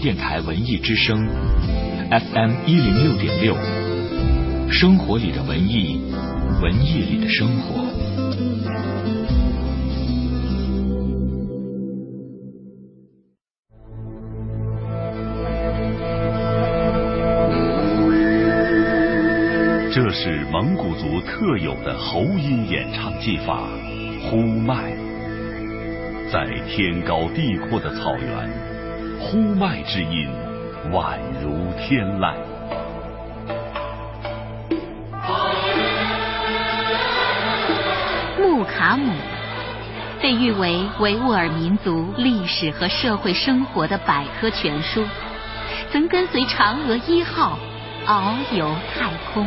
Speaker 6: 电台文艺之声，FM 一零六点六，生活里的文艺，文艺里的生活。
Speaker 5: 这是蒙古族特有的喉音演唱技法——呼麦。在天高地阔的草原，呼麦之音宛如天籁。
Speaker 13: 木卡姆被誉为维吾尔民族历史和社会生活的百科全书，曾跟随嫦娥一号遨游太空。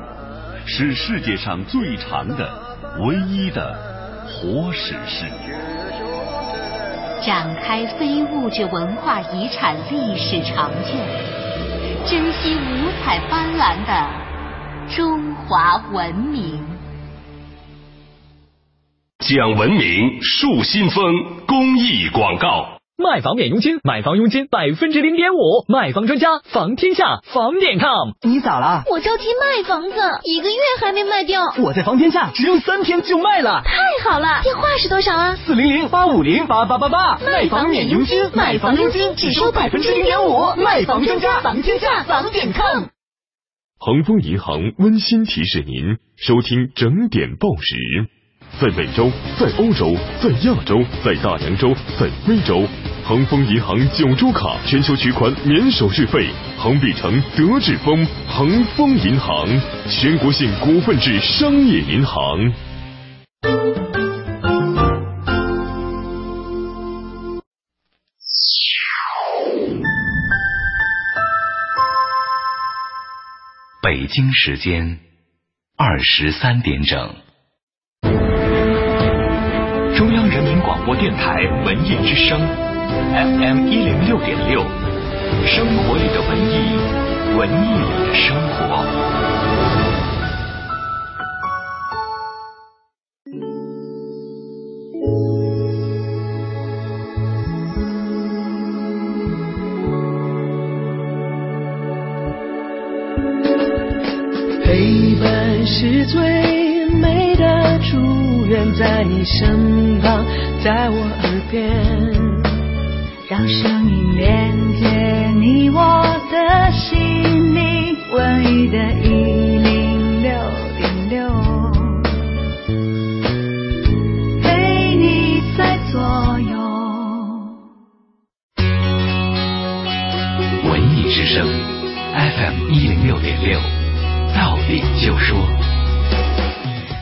Speaker 5: 是世界上最长的、唯一的活史诗，
Speaker 13: 展开非物质文化遗产历史长卷，珍惜五彩斑斓的中华文明。
Speaker 6: 讲文明树新风公益广告。
Speaker 18: 卖房免佣金，买房佣金百分之零点五，卖房专家房天下房点 com。
Speaker 19: 你咋了？
Speaker 9: 我着急卖房子，一个月还没卖掉。
Speaker 19: 我在房天下只用三天就卖了，
Speaker 9: 太好了！电话是多少啊？
Speaker 19: 四零零八五零八八八八。卖房免佣金，买房佣金只收百分之零点五，卖房专家房天下房点 com。
Speaker 6: 恒丰银行温馨提示您收听整点报时，在美洲，在欧洲，在亚洲，在大洋洲，在非洲。恒丰银行九州卡全球取款免手续费，恒必成、德智丰、恒丰银行，全国性股份制商业银行。
Speaker 20: 北京时间二十三点整。
Speaker 6: 播电台文艺之声。FM 一零六点六，生活里的文艺，文艺里的生活。
Speaker 21: 陪伴是最美的祝愿，在你身旁，在我耳边。让声音连接你我的心灵，文艺的一零六点六，陪你在左右。
Speaker 20: 文艺之声，FM 一零六点六，到点就说。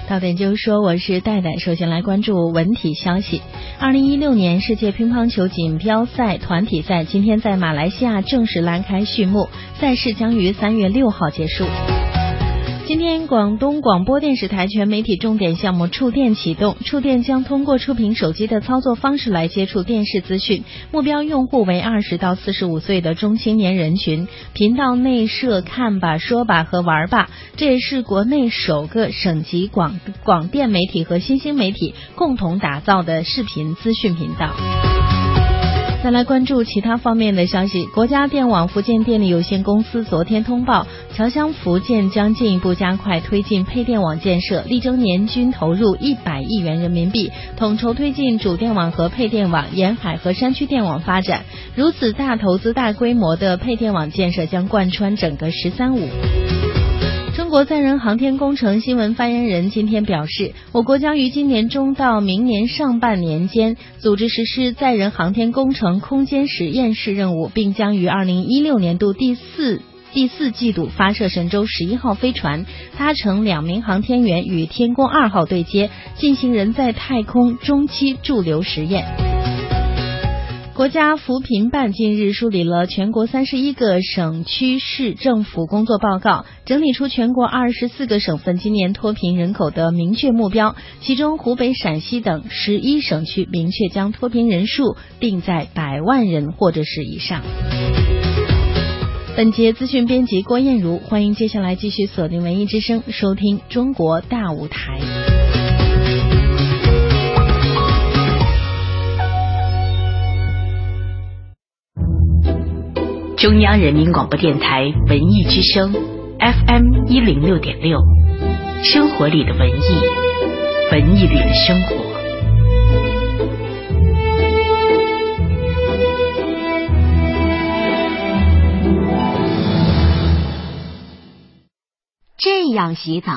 Speaker 12: 到点就说，我是戴戴。首先来关注文体消息。二零一六年世界乒乓球锦标赛团体赛今天在马来西亚正式拉开序幕，赛事将于三月六号结束。今天，广东广播电视台全媒体重点项目触电启动。触电将通过触屏手机的操作方式来接触电视资讯，目标用户为二十到四十五岁的中青年人群。频道内设看吧、说吧和玩吧，这也是国内首个省级广广电媒体和新兴媒体共同打造的视频资讯频道。再来关注其他方面的消息。国家电网福建电力有限公司昨天通报，侨乡福建将进一步加快推进配电网建设，力争年均投入一百亿元人民币，统筹推进主电网和配电网、沿海和山区电网发展。如此大投资、大规模的配电网建设将贯穿整个“十三五”。中国载人航天工程新闻发言人今天表示，我国将于今年中到明年上半年间组织实施载人航天工程空间实验室任务，并将于二零一六年度第四第四季度发射神舟十一号飞船，搭乘两名航天员与天宫二号对接，进行人在太空中期驻留实验。国家扶贫办近日梳理了全国三十一个省区市政府工作报告，整理出全国二十四个省份今年脱贫人口的明确目标。其中，湖北、陕西等十一省区明确将脱贫人数定在百万人或者是以上。本节资讯编辑郭艳茹，欢迎接下来继续锁定文艺之声，收听中国大舞台。
Speaker 22: 中央人民广播电台文艺之声，FM 一零六点六，生活里的文艺，文艺里的生活。
Speaker 13: 这样洗澡，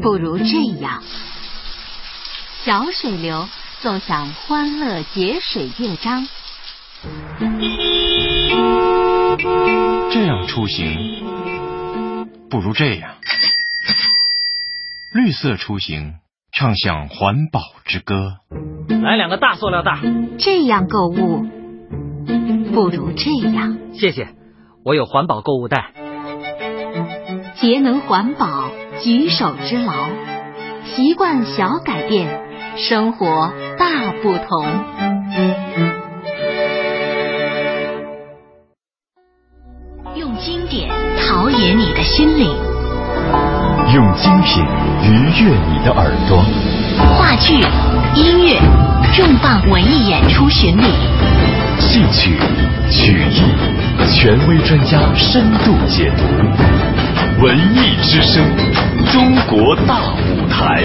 Speaker 13: 不如这样，小水流。奏响欢乐节水乐章。
Speaker 23: 这样出行不如这样，绿色出行，唱响环保之歌。
Speaker 24: 来两个大塑料袋。
Speaker 13: 这样购物不如这样。
Speaker 24: 谢谢，我有环保购物袋。
Speaker 13: 节能环保，举手之劳，习惯小改变。生活大不同。
Speaker 22: 用经典陶冶你的心灵，
Speaker 6: 用精品愉悦你的耳朵。
Speaker 22: 话剧、音乐、重磅文艺演出巡礼，
Speaker 6: 戏曲、曲艺，权威专家深度解读。文艺之声，中国大舞台。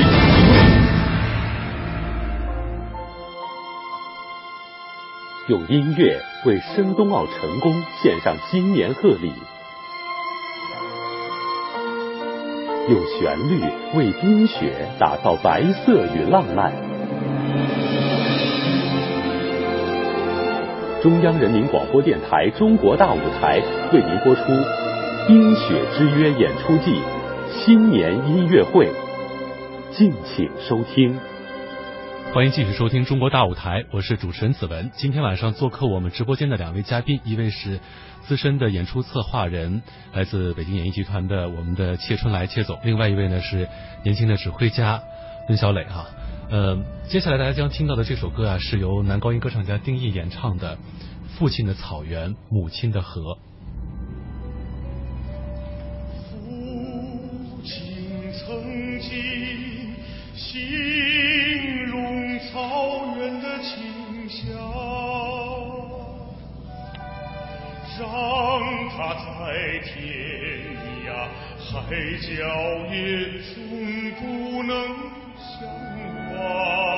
Speaker 6: 用音乐为申冬奥成功献上新年贺礼，用旋律为冰雪打造白色与浪漫。中央人民广播电台《中国大舞台》为您播出《冰雪之约》演出季新年音乐会，敬请收听。
Speaker 1: 欢迎继续收听中国大舞台，我是主持人子文。今天晚上做客我们直播间的两位嘉宾，一位是资深的演出策划人，来自北京演艺集团的我们的切春来切总；另外一位呢是年轻的指挥家温小磊哈。呃，接下来大家将听到的这首歌啊，是由男高音歌唱家丁毅演唱的《父亲的草原，母亲的河》。
Speaker 4: 海角也终不能相忘。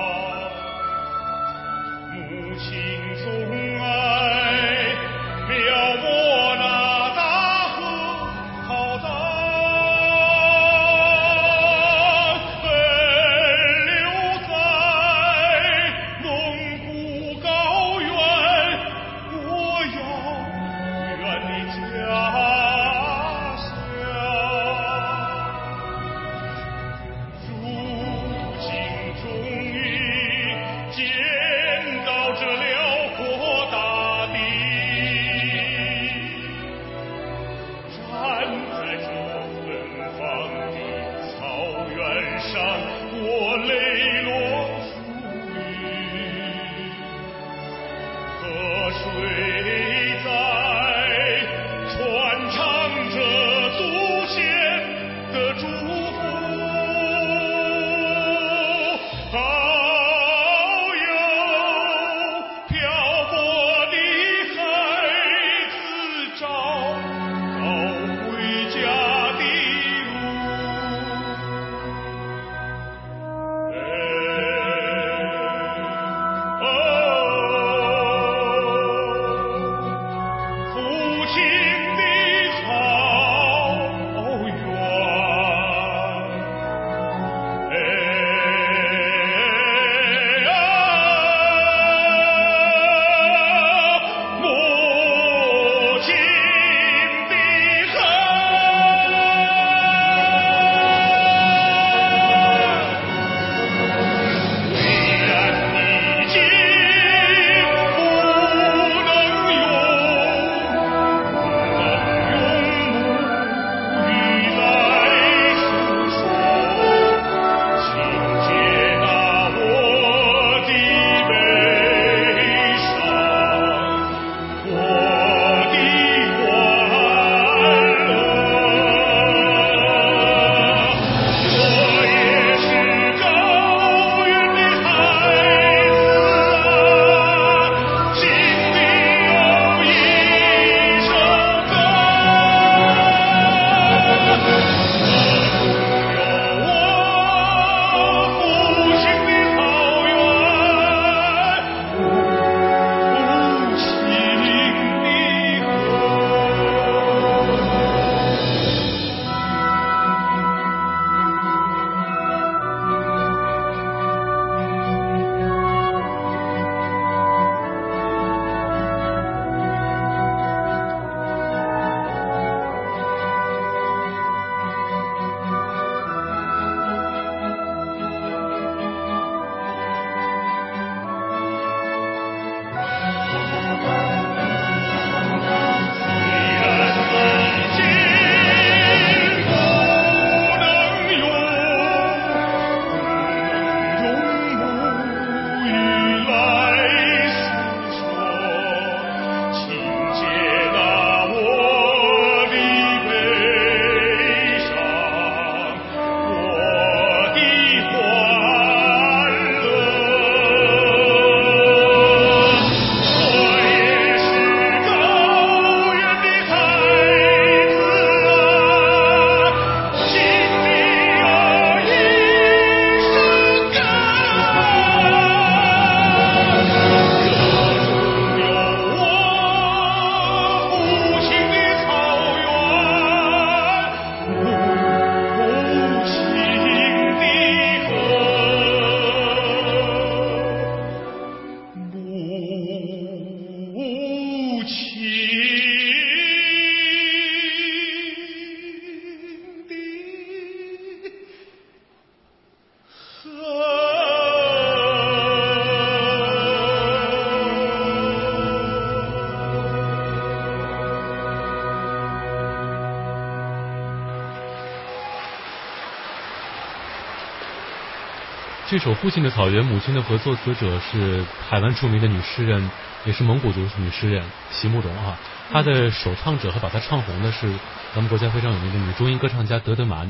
Speaker 1: 这首《父亲的草原，母亲的河》作词者是台湾著名的女诗人，也是蒙古族女诗人席慕容啊。她的首唱者和把她唱红的是咱们国家非常有名的女中音歌唱家德德曼。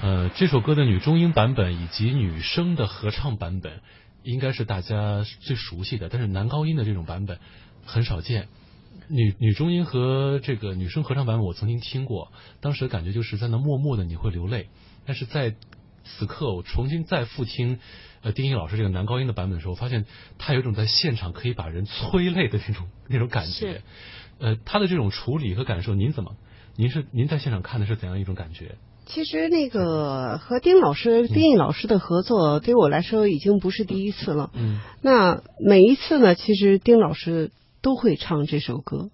Speaker 1: 呃，这首歌的女中音版本以及女声的合唱版本，应该是大家最熟悉的。但是男高音的这种版本很少见。女女中音和这个女生合唱版本我曾经听过，当时的感觉就是在那默默的你会流泪。但是在此刻我重新再复听呃丁一老师这个男高音的版本的时候，我发现他有一种在现场可以把人催泪的那种那种感觉。呃，他的这种处理和感受，您怎么？您是您在现场看的是怎样一种感觉？
Speaker 2: 其实那个和丁老师、丁毅老师的合作，对我来说已经不是第一次了。
Speaker 1: 嗯。
Speaker 2: 那每一次呢，其实丁老师都会唱这首歌。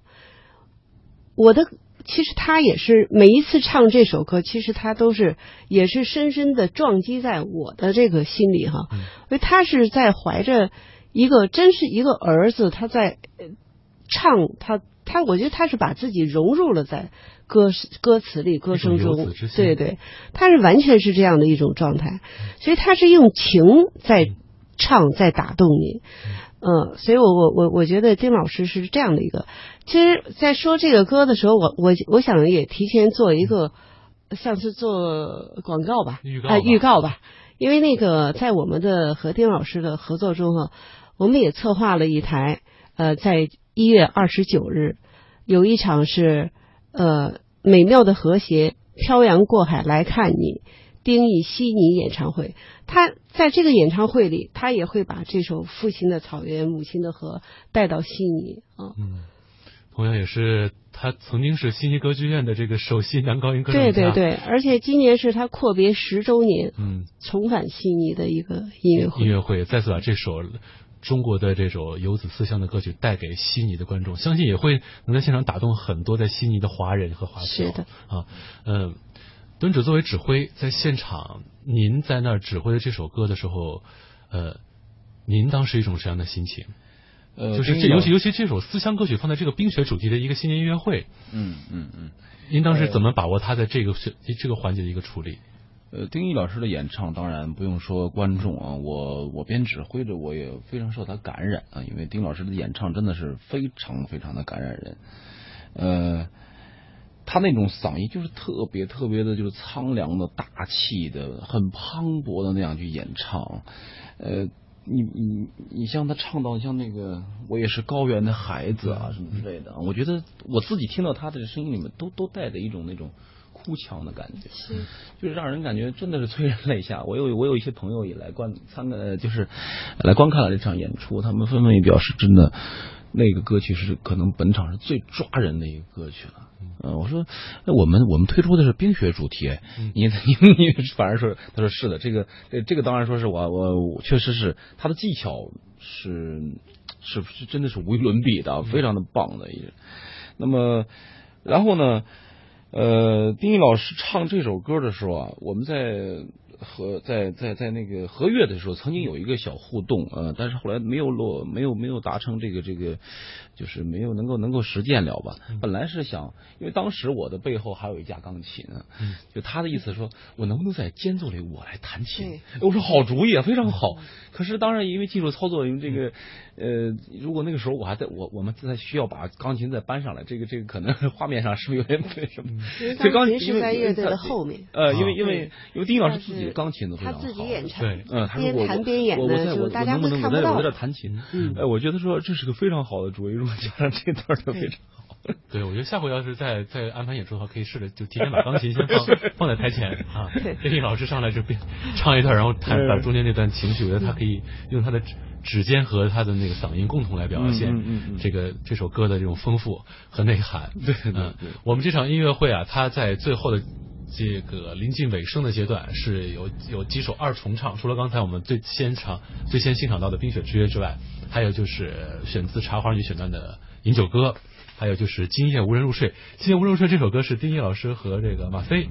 Speaker 2: 我的其实他也是每一次唱这首歌，其实他都是也是深深的撞击在我的这个心里哈。
Speaker 1: 嗯。
Speaker 2: 因为他是在怀着一个真是一个儿子，他在唱他他，我觉得他是把自己融入了在。歌歌词里，歌声中，对对，他是完全是这样的一种状态，所以他是用情在唱，在打动你，嗯，所以我我我我觉得丁老师是这样的一个。其实，在说这个歌的时候，我我我想也提前做一个，像是做广告吧，
Speaker 1: 啊
Speaker 2: 预告吧，因为那个在我们的和丁老师的合作中啊，我们也策划了一台，呃，在一月二十九日有一场是。呃，美妙的和谐，漂洋过海来看你，丁义悉尼演唱会。他在这个演唱会里，他也会把这首《父亲的草原，母亲的河》带到悉尼
Speaker 1: 啊。嗯，同样也是他曾经是悉尼歌剧院的这个首席男高音歌
Speaker 2: 唱家。对对对，而且今年是他阔别十周年，
Speaker 1: 嗯，
Speaker 2: 重返悉尼的一个音乐会。
Speaker 1: 音乐会再次把这首。中国的这首游子思乡的歌曲带给悉尼的观众，相信也会能在现场打动很多在悉尼的华人和华侨。
Speaker 2: 是的
Speaker 1: 啊，嗯，敦主作为指挥，在现场您在那儿指挥的这首歌的时候，呃，您当时一种什么样的心情？
Speaker 3: 呃，
Speaker 1: 就是这尤其尤其这首思乡歌曲放在这个冰雪主题的一个新年音乐会，
Speaker 3: 嗯嗯嗯，
Speaker 1: 您当时怎么把握它在这个这个环节的一个处理？
Speaker 3: 呃，丁毅老师的演唱当然不用说观众啊，我我边指挥着我也非常受他感染啊，因为丁老师的演唱真的是非常非常的感染人。呃，他那种嗓音就是特别特别的，就是苍凉的、大气的、很磅礴的那样去演唱。呃，你你你像他唱到像那个我也是高原的孩子啊什么之类的，我觉得我自己听到他的声音里面都都带着一种那种。哭腔的感觉，
Speaker 2: 是，
Speaker 3: 就是让人感觉真的是催人泪下。我有我有一些朋友也来观参呃，就是来观看了这场演出，他们纷纷也表示，真的那个歌曲是可能本场是最抓人的一个歌曲了。嗯，我说我们我们推出的是冰雪主题，你你 你反而说他说是的，这个这个当然说是我我确实是他的技巧是是是真的是无与伦比的，非常的棒的一个。那么然后呢？呃，丁毅老师唱这首歌的时候啊，我们在和在在在那个和乐的时候，曾经有一个小互动，呃，但是后来没有落，没有没有达成这个这个。就是没有能够能够实践了吧？本来是想，因为当时我的背后还有一架钢琴，就他的意思说，我能不能在间奏里我来弹琴？我说好主意啊，非常好。可是当然因为技术操作，因为这个呃，如果那个时候我还在我我们在需要把钢琴再搬上来，这个这个可能 画面上是不是有点 那什么？
Speaker 2: 这钢琴是在乐队的后面。
Speaker 3: 呃，因为因为因为丁老师自己的钢琴的非常
Speaker 2: 好，他自己演唱，
Speaker 3: 对，嗯，
Speaker 2: 边弹边演
Speaker 3: 的，
Speaker 2: 就大家
Speaker 3: 会
Speaker 2: 看不到。
Speaker 3: 我在这弹琴，嗯，哎，我觉得说这是个非常好的主意。如果加上这段就非常好，
Speaker 1: 对我觉得下回要是再再安排演出的话，可以试着就提前把钢琴先放 放在台前啊，电影老师上来就边唱一段，然后弹把中间那段情绪，我觉得他可以用他的指尖和他的那个嗓音共同来表现这个这首歌的这种丰富和内涵。
Speaker 3: 对，嗯，
Speaker 1: 我们这场音乐会啊，它在最后的这个临近尾声的阶段是有有几首二重唱，除了刚才我们最先唱最先欣赏到的《冰雪之约》之外。还有就是选自《茶花女》选段的《饮酒歌》，还有就是《今夜无人入睡》。《今夜无人入睡》这首歌是丁一老师和这个马飞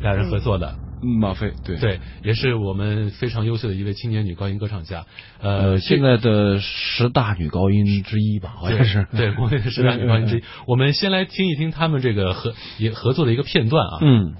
Speaker 1: 两人合作的。
Speaker 3: 嗯马飞对
Speaker 1: 对，也是我们非常优秀的一位青年女高音歌唱家。
Speaker 3: 呃，现在的十大女高音之一吧，好像是
Speaker 1: 对国内的十大女高音之一。我们先来听一听他们这个合也合作的一个片段啊。
Speaker 3: 嗯。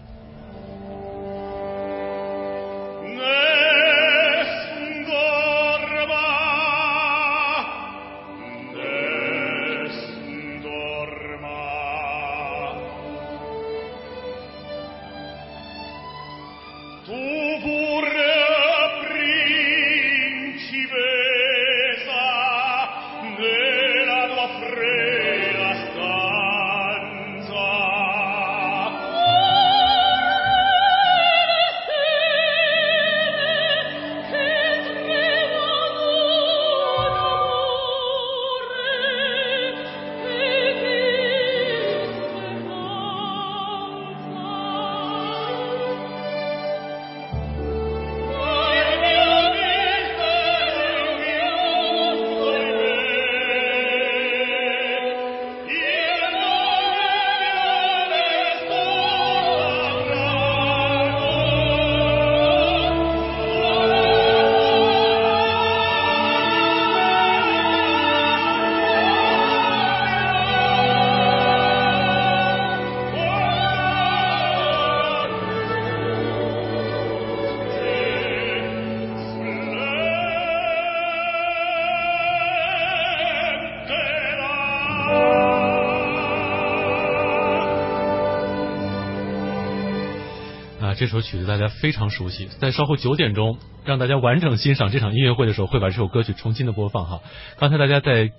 Speaker 1: 这首曲子大家非常熟悉，在稍后九点钟让大家完整欣赏这场音乐会的时候，会把这首歌曲重新的播放哈。刚才大家在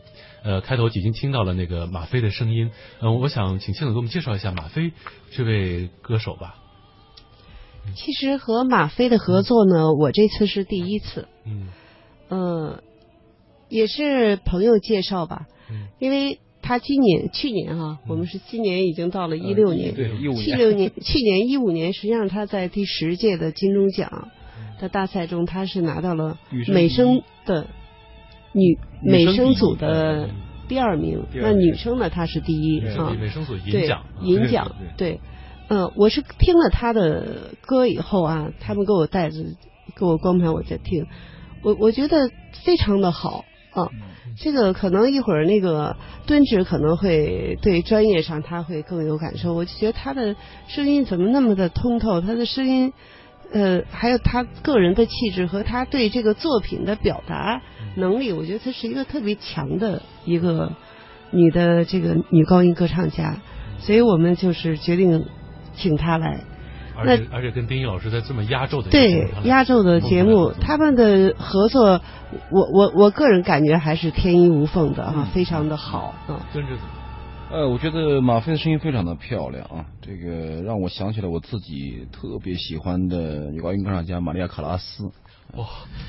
Speaker 1: 呃开头已经听到了那个马飞的声音，嗯，我想请庆总给我们介绍一下马飞这位歌手吧。
Speaker 2: 其实和马飞的合作呢，我这次是第一次，
Speaker 1: 嗯，
Speaker 2: 呃，也是朋友介绍吧，
Speaker 1: 嗯，
Speaker 2: 因为。他今年、去年哈，我们是今年已经到了一六年，
Speaker 3: 对，一五
Speaker 2: 年，七六年，去年一五年，实际上他在第十届的金钟奖的大赛中，他是拿到了美声的女美声组的第二名，那女生呢，她是第一啊，
Speaker 1: 美声组银奖，
Speaker 2: 银奖，对，嗯，我是听了他的歌以后啊，他们给我带着给我光盘我在听，我我觉得非常的好啊。这个可能一会儿那个敦志可能会对专业上他会更有感受，我就觉得他的声音怎么那么的通透，他的声音呃还有他个人的气质和他对这个作品的表达能力，我觉得他是一个特别强的一个女的这个女高音歌唱家，所以我们就是决定请她来。
Speaker 1: 而且而且跟丁一老师在这么压轴的
Speaker 2: 对压轴的节目，他们的合作，我我我个人感觉还是天衣无缝的啊，非常的好啊。
Speaker 1: 跟着
Speaker 3: 呃，我觉得马飞的声音非常的漂亮啊，这个让我想起了我自己特别喜欢的女高音歌唱家玛利亚卡拉斯。
Speaker 1: 哇，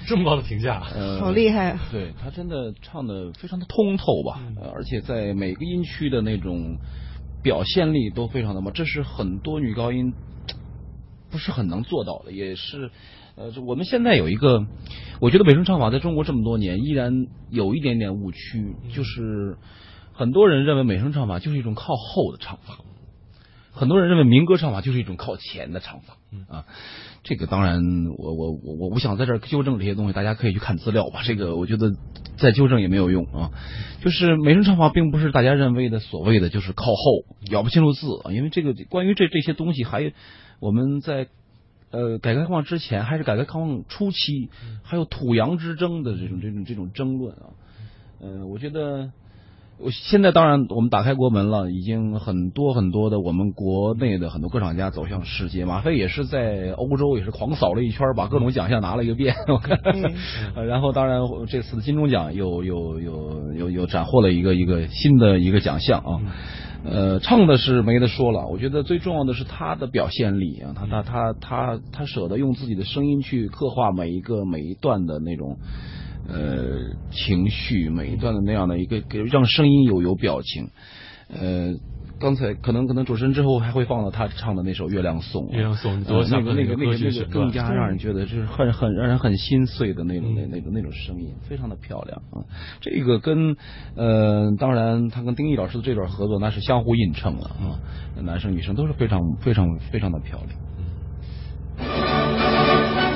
Speaker 1: 这么高的评价，
Speaker 3: 呃，
Speaker 2: 好厉害！
Speaker 3: 对他真的唱的非常的通透吧，而且在每个音区的那种表现力都非常的棒，这是很多女高音。不是很能做到的，也是，呃，我们现在有一个，我觉得美声唱法在中国这么多年依然有一点点误区，就是很多人认为美声唱法就是一种靠后的唱法，很多人认为民歌唱法就是一种靠前的唱法，啊，这个当然，我我我我不想在这儿纠正这些东西，大家可以去看资料吧，这个我觉得再纠正也没有用啊，就是美声唱法并不是大家认为的所谓的就是靠后咬不清楚字啊，因为这个关于这这些东西还。我们在呃改革开放之前，还是改革开放初期，还有土洋之争的这种这种这种争论啊，呃，我觉得我现在当然我们打开国门了，已经很多很多的我们国内的很多歌唱家走向世界，马飞也是在欧洲也是狂扫了一圈，把各种奖项拿了一个遍，我看，然后当然这次的金钟奖又又又又又斩获了一个一个新的一个奖项啊。呃，唱的是没得说了，我觉得最重要的是他的表现力啊，他他他他他舍得用自己的声音去刻画每一个每一段的那种呃情绪，每一段的那样的一个给让声音有有表情，呃。刚才可能可能主持人之后还会放到他唱的那首《月亮颂》，
Speaker 1: 月亮颂
Speaker 3: 多那个那个那个
Speaker 1: 那个
Speaker 3: 更加让人觉得就是很很让人很心碎的那种那那种那种声音，非常的漂亮啊！这个跟呃，当然他跟丁毅老师的这段合作那是相互映衬了啊，男生女生都是非常非常非常的漂亮。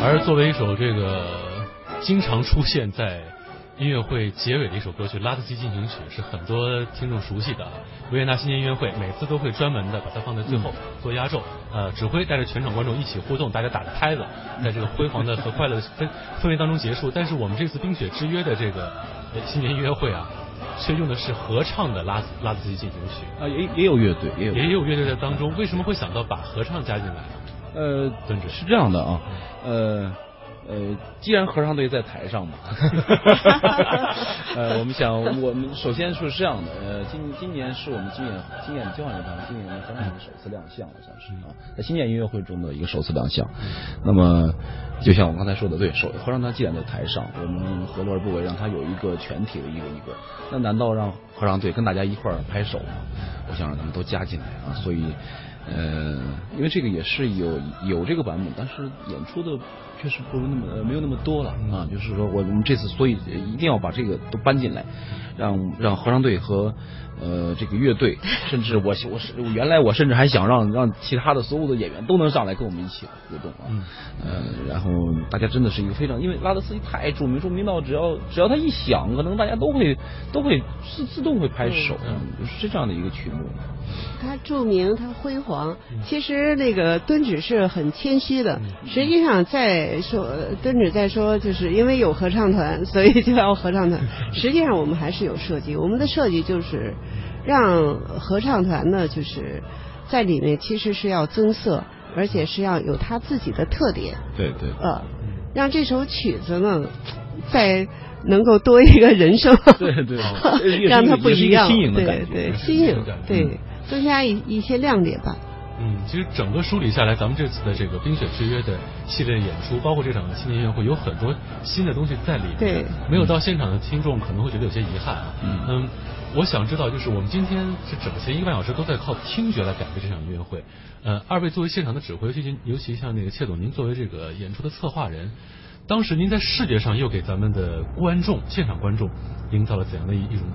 Speaker 1: 而作为一首这个经常出现在。音乐会结尾的一首歌曲《拉德基进行曲》是很多听众熟悉的，维也纳新年音乐会每次都会专门的把它放在最后做压轴，呃，指挥带着全场观众一起互动，大家打着拍子，在这个辉煌的和快乐的氛氛围当中结束。但是我们这次《冰雪之约》的这个新年音乐会啊，却用的是合唱的《拉拉德基进行曲》
Speaker 3: 啊，也也有乐队，也有
Speaker 1: 也有乐队在当中，为什么会想到把合唱加进来？
Speaker 3: 呃，是这样的啊，呃。呃，既然合唱队在台上嘛，呃，我们想，我们首先是这样的，呃，今今年是我们今年今年交响乐团今年合唱队首次亮相，算是啊，在新年音乐会中的一个首次亮相。那么，就像我刚才说的，对，首合唱团既然在台上，我们何乐而不为，让他有一个全体的一个一个，那难道让合唱队跟大家一块儿拍手吗？我想让他们都加进来啊，所以。呃，因为这个也是有有这个版本，但是演出的确实不如那么没有那么多了啊。就是说我我们这次所以一定要把这个都搬进来，让让合唱队和呃这个乐队，甚至我我是原来我甚至还想让让其他的所有的演员都能上来跟我们一起互动啊。呃，然后大家真的是一个非常，因为拉德斯基太著名，著名到只要只要他一响，可能大家都会都会自自动会拍手，是这样的一个曲目。
Speaker 2: 他著名，他辉煌。其实那个敦指是很谦虚的。实际上，在说敦指在说，就是因为有合唱团，所以就要合唱团。实际上，我们还是有设计。我们的设计就是让合唱团呢，就是在里面其实是要增色，而且是要有他自己的特点。
Speaker 3: 对对。
Speaker 2: 呃，让这首曲子呢，在能够多一个人声。
Speaker 3: 对 对。
Speaker 2: 让它不一样。
Speaker 3: 新颖的
Speaker 2: 感觉。对对，新颖。对。增加一一些亮点吧。
Speaker 1: 嗯，其实整个梳理下来，咱们这次的这个《冰雪之约》的系列演出，包括这场新年音乐会，有很多新的东西在里面。
Speaker 2: 对。
Speaker 1: 没有到现场的听众可能会觉得有些遗憾。嗯。嗯，我想知道，就是我们今天是整前一个半小时都在靠听觉来感觉这场音乐会。呃，二位作为现场的指挥，尤其尤其像那个谢总，您作为这个演出的策划人，当时您在视觉上又给咱们的观众、现场观众营造了怎样的一一种？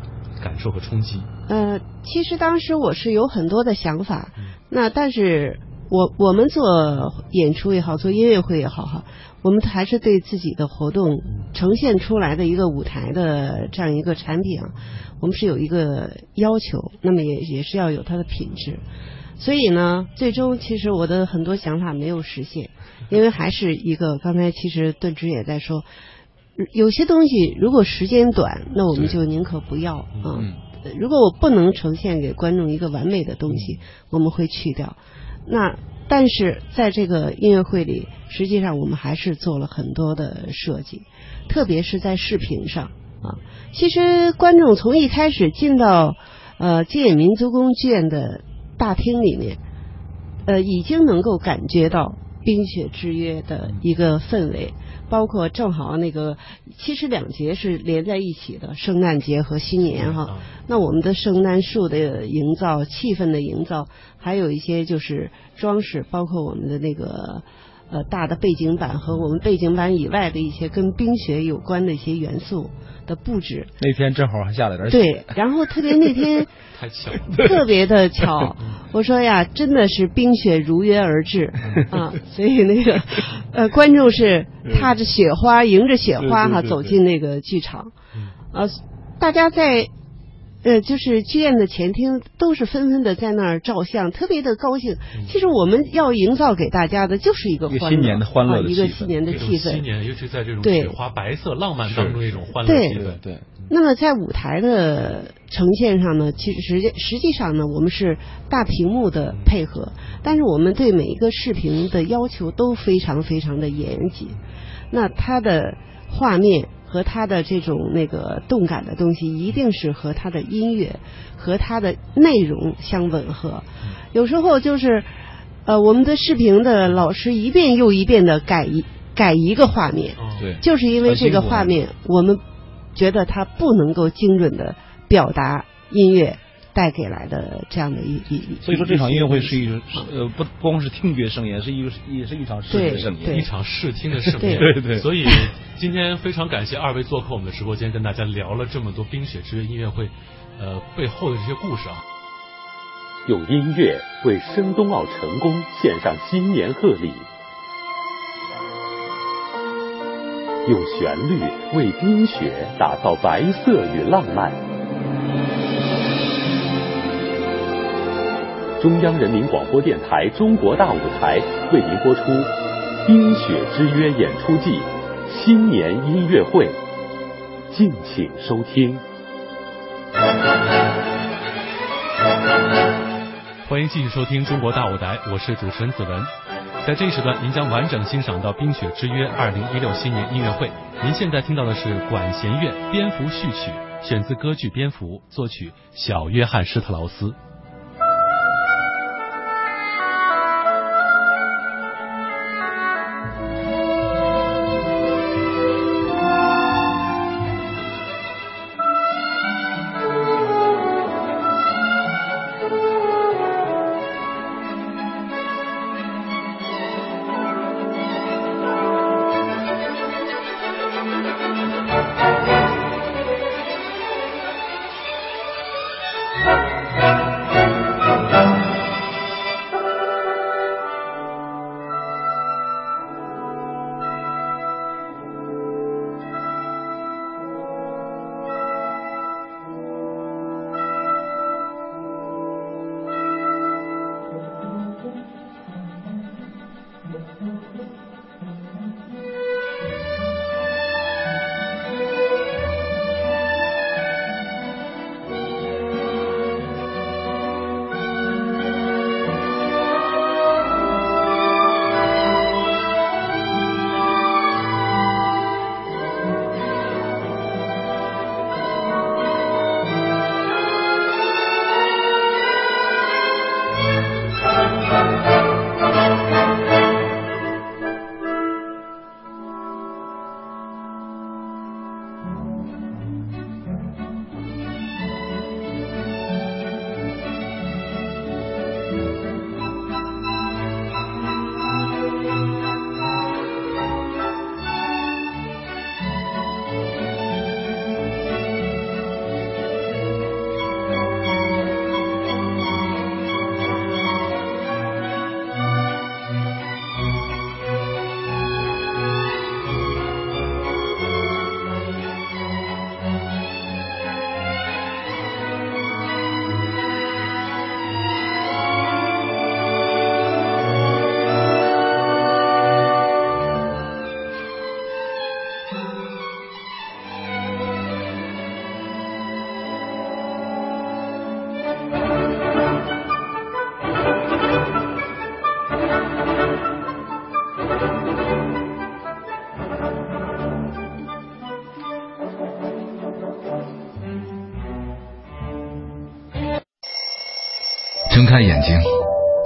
Speaker 1: 感受和冲击。
Speaker 2: 呃，其实当时我是有很多的想法，那但是我我们做演出也好，做音乐会也好哈，我们还是对自己的活动呈现出来的一个舞台的这样一个产品啊，我们是有一个要求，那么也也是要有它的品质。所以呢，最终其实我的很多想法没有实现，因为还是一个刚才其实顿之也在说。有些东西如果时间短，那我们就宁可不要啊。如果我不能呈现给观众一个完美的东西，我们会去掉。那但是在这个音乐会里，实际上我们还是做了很多的设计，特别是在视频上啊。其实观众从一开始进到呃金野民族宫剧院的大厅里面，呃已经能够感觉到《冰雪之约》的一个氛围。包括正好那个，其实两节是连在一起的，圣诞节和新年哈。那我们的圣诞树的营造、气氛的营造，还有一些就是装饰，包括我们的那个呃大的背景板和我们背景板以外的一些跟冰雪有关的一些元素。的布置
Speaker 3: 那天正好还下了点
Speaker 2: 雪，对，然后特别那天
Speaker 1: 太巧，
Speaker 2: 特别的巧。我说呀，真的是冰雪如约而至啊，所以那个 呃，观众是踏着雪花，迎着雪花哈走进那个剧场，呃，大家在。呃，就是剧院的前厅都是纷纷的在那儿照相，特别的高兴。其实我们要营造给大家的就是一个
Speaker 3: 新年的欢乐
Speaker 2: 一个新年的气氛。
Speaker 1: 新年，尤其在这种雪花白色浪漫当中一种欢乐气氛。
Speaker 3: 对。
Speaker 2: 那么在舞台的呈现上呢，其实实际实际上呢，我们是大屏幕的配合，但是我们对每一个视频的要求都非常非常的严谨。那它的画面。和他的这种那个动感的东西，一定是和他的音乐和他的内容相吻合。有时候就是，呃，我们的视频的老师一遍又一遍的改一改一个画面，
Speaker 3: 对，
Speaker 2: 就是因为这个画面，我们觉得它不能够精准的表达音乐。带给来的这样的一一，
Speaker 3: 所以说这场音乐会是一个呃不光是听觉盛宴，是一个也是一场视觉盛宴，
Speaker 1: 一场视听的盛宴。
Speaker 3: 对 对。
Speaker 1: 所以今天非常感谢二位做客我们的直播间，跟大家聊了这么多《冰雪之约》音乐会呃背后的这些故事啊。
Speaker 5: 用音乐为申冬奥成功献上新年贺礼，用旋律为冰雪打造白色与浪漫。中央人民广播电台《中国大舞台》为您播出《冰雪之约》演出季新年音乐会，敬请收听。
Speaker 1: 欢迎继续收听《中国大舞台》，我是主持人子文。在这一时段，您将完整欣赏到《冰雪之约》二零一六新年音乐会。您现在听到的是管弦乐《蝙蝠序曲》，选自歌剧《蝙蝠》，作曲小约翰施特劳斯。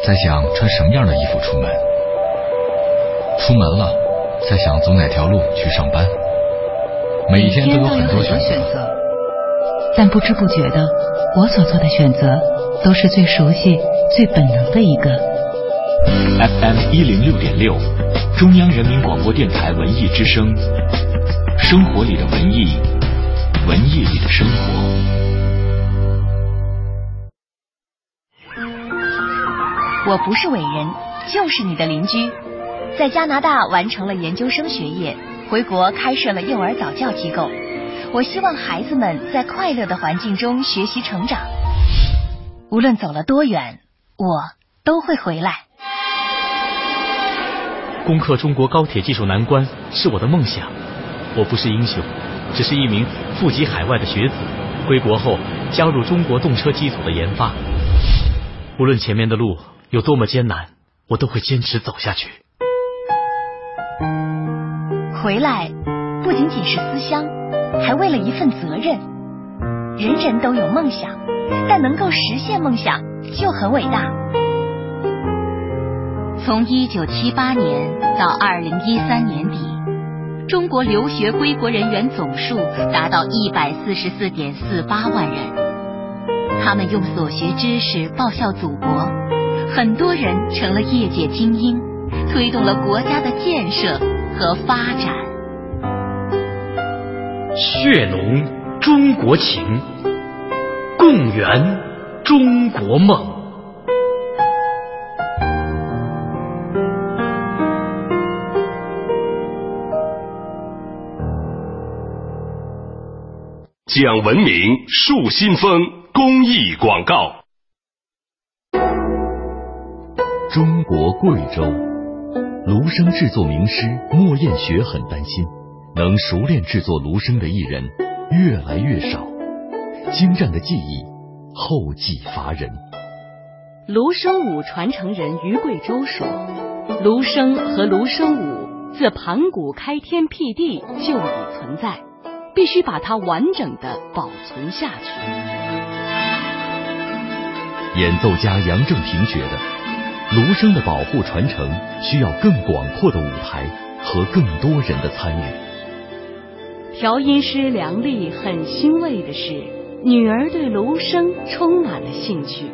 Speaker 16: 在想穿什么样的衣服出门。出门了，在想走哪条路去上班。每天都有很多选择，
Speaker 6: 但不知不觉的，我所做的选择都是最熟悉、最本能的一个。
Speaker 18: FM 一零六点六，中央人民广播电台文艺之声，生活里的文艺，文艺里的生活。
Speaker 13: 我不是伟人，就是你的邻居。在加拿大完成了研究生学业，回国开设了幼儿早教机构。我希望孩子们在快乐的环境中学习成长。无论走了多远，我都会回来。
Speaker 18: 攻克中国高铁技术难关是我的梦想。我不是英雄，只是一名富集海外的学子。归国后加入中国动车机组的研发。无论前面的路。有多么艰难，我都会坚持走下去。
Speaker 13: 回来不仅仅是思乡，还为了一份责任。人人都有梦想，但能够实现梦想就很伟大。从一九七八年到二零一三年底，中国留学归国人员总数达到一百四十四点四八万人，他们用所学知识报效祖国。很多人成了业界精英，推动了国家的建设和发展。
Speaker 18: 血浓中国情，共圆中国梦。
Speaker 25: 讲文明树新风公益广告。
Speaker 17: 中国贵州芦笙制作名师莫艳雪很担心，能熟练制作芦笙的艺人越来越少，精湛的技艺后继乏人。
Speaker 26: 芦笙舞传承人于贵州说：“芦笙和芦笙舞自盘古开天辟地就已存在，必须把它完整的保存下去。
Speaker 27: 演奏家杨正平觉得，芦笙的保护传承需要更广阔的舞台和更多人的参与。
Speaker 26: 调音师梁丽很欣慰的是，女儿对芦笙充满了兴趣，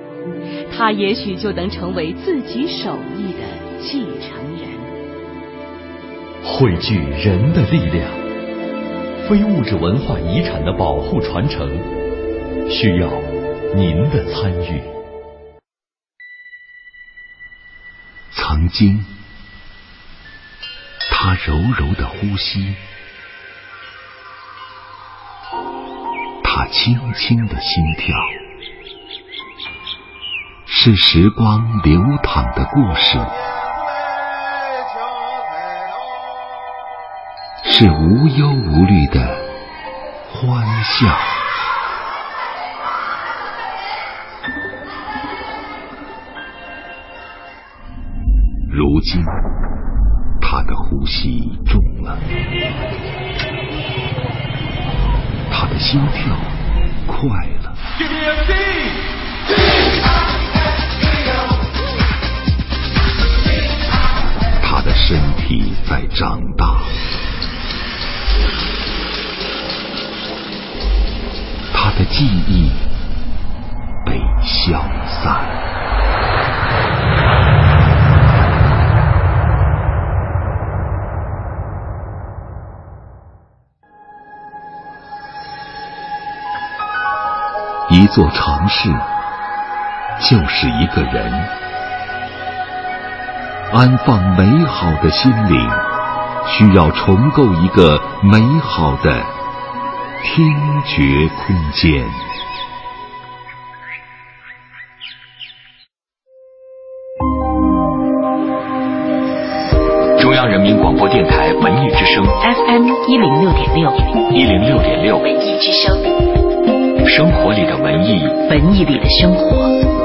Speaker 26: 她也许就能成为自己手艺的。继承人
Speaker 27: 汇聚人的力量，非物质文化遗产的保护传承需要您的参与。
Speaker 17: 曾经，他柔柔的呼吸，他轻轻的心跳，是时光流淌的故事。是无忧无虑的欢笑。如今，他的呼吸重了，他的心跳快了，他的身体在长大。他的记忆被消散，一座城市就是一个人，安放美好的心灵，需要重构一个美好的。听觉空间。
Speaker 6: 中央人民广播电台文艺之声
Speaker 13: FM 一零六点六，
Speaker 6: 一零六点六
Speaker 13: 文艺之声，
Speaker 6: 生活里的文艺，
Speaker 13: 文艺里的生活。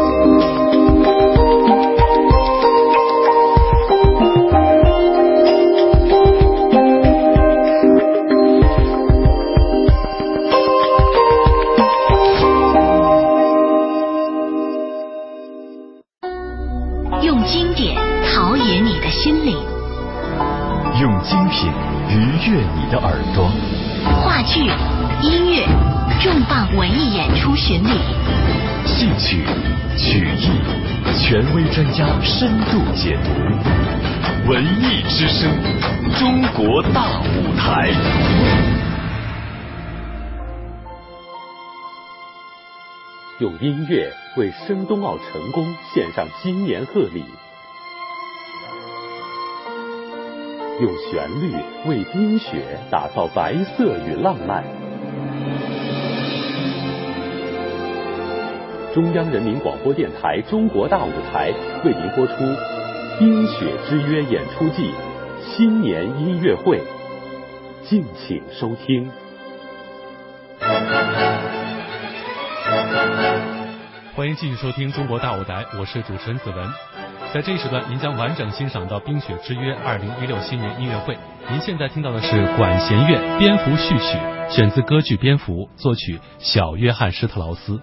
Speaker 27: 权威专家深度解读，文艺之声，中国大舞台。
Speaker 5: 用音乐为申冬奥成功献上新年贺礼，用旋律为冰雪打造白色与浪漫。中央人民广播电台《中国大舞台》为您播出《冰雪之约》演出季新年音乐会，敬请收听。欢迎继续收听《中国大舞台》，我是主持人子文。在这一时段，您将完整欣赏到《冰雪之约》二零一六新年音乐会。您现在听到的是管弦乐《蝙蝠序曲》，选自歌剧《蝙蝠》，作曲小约翰施特劳斯。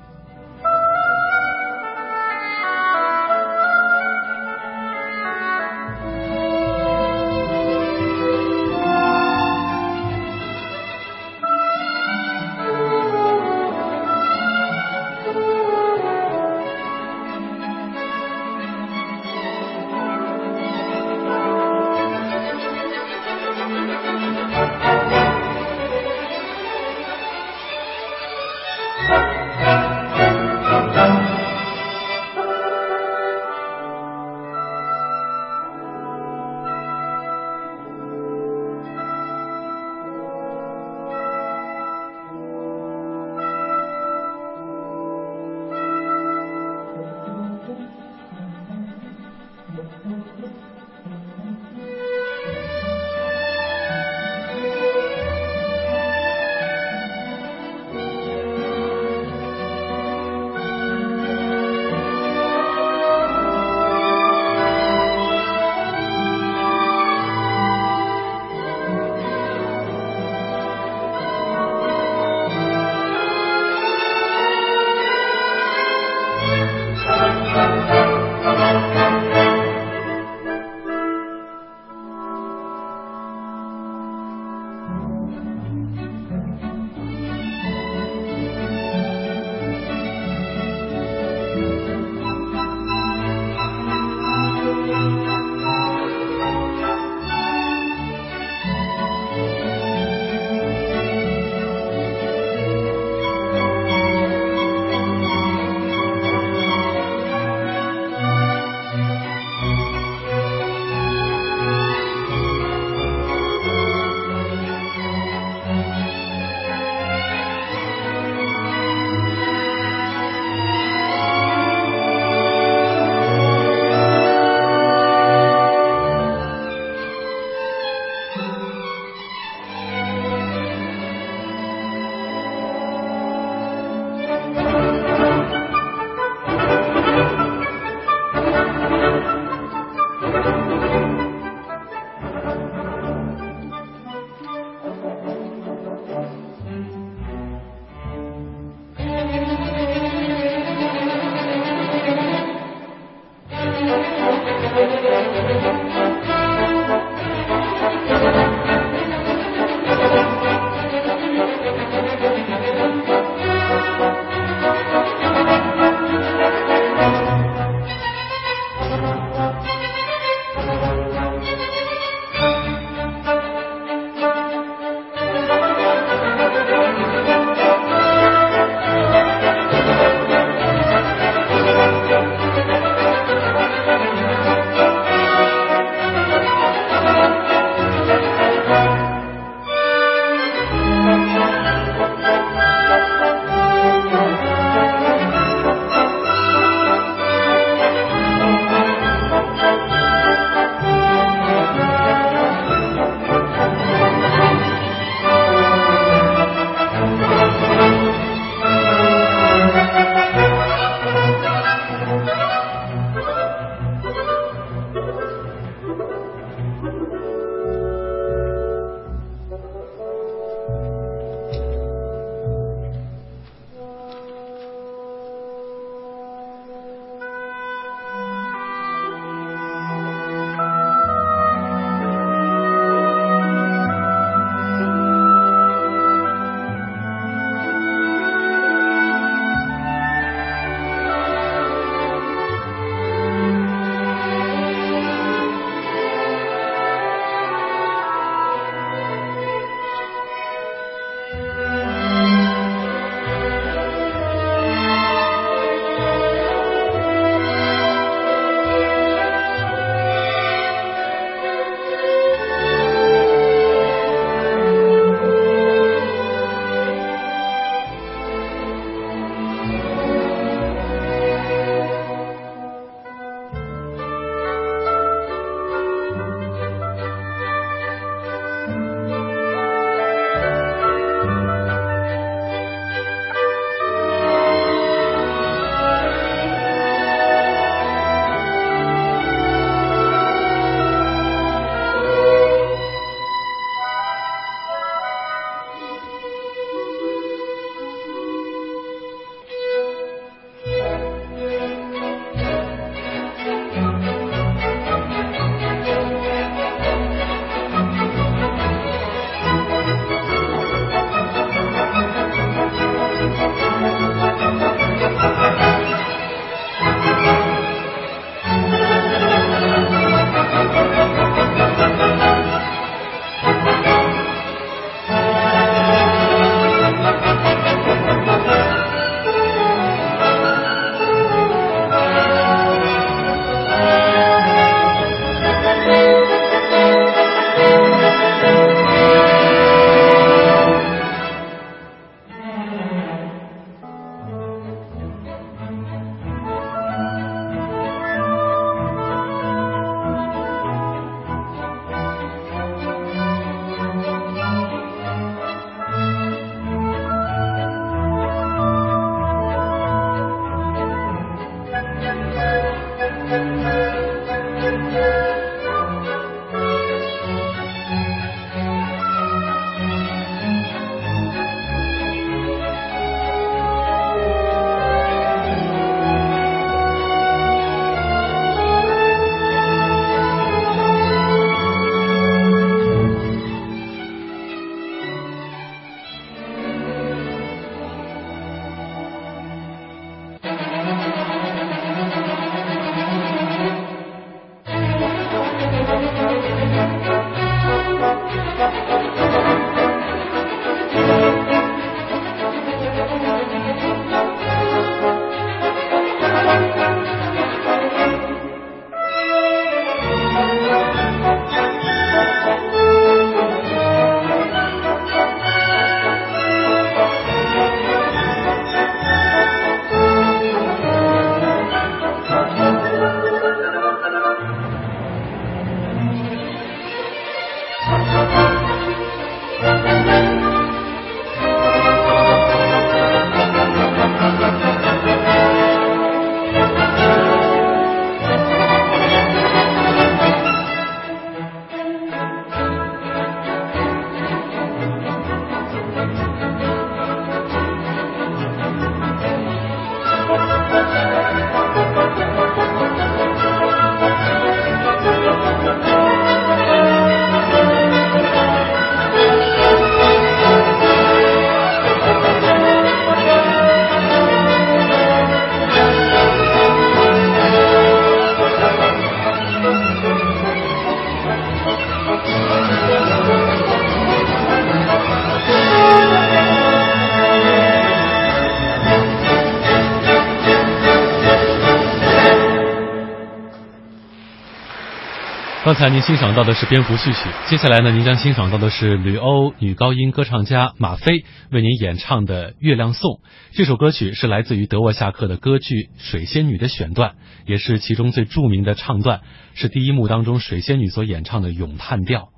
Speaker 1: 刚才您欣赏到的是蝙蝠序曲，接下来呢，您将欣赏到的是吕欧女高音歌唱家马飞为您演唱的《月亮颂》。这首歌曲是来自于德沃夏克的歌剧《水仙女》的选段，也是其中最著名的唱段，是第一幕当中水仙女所演唱的咏叹调。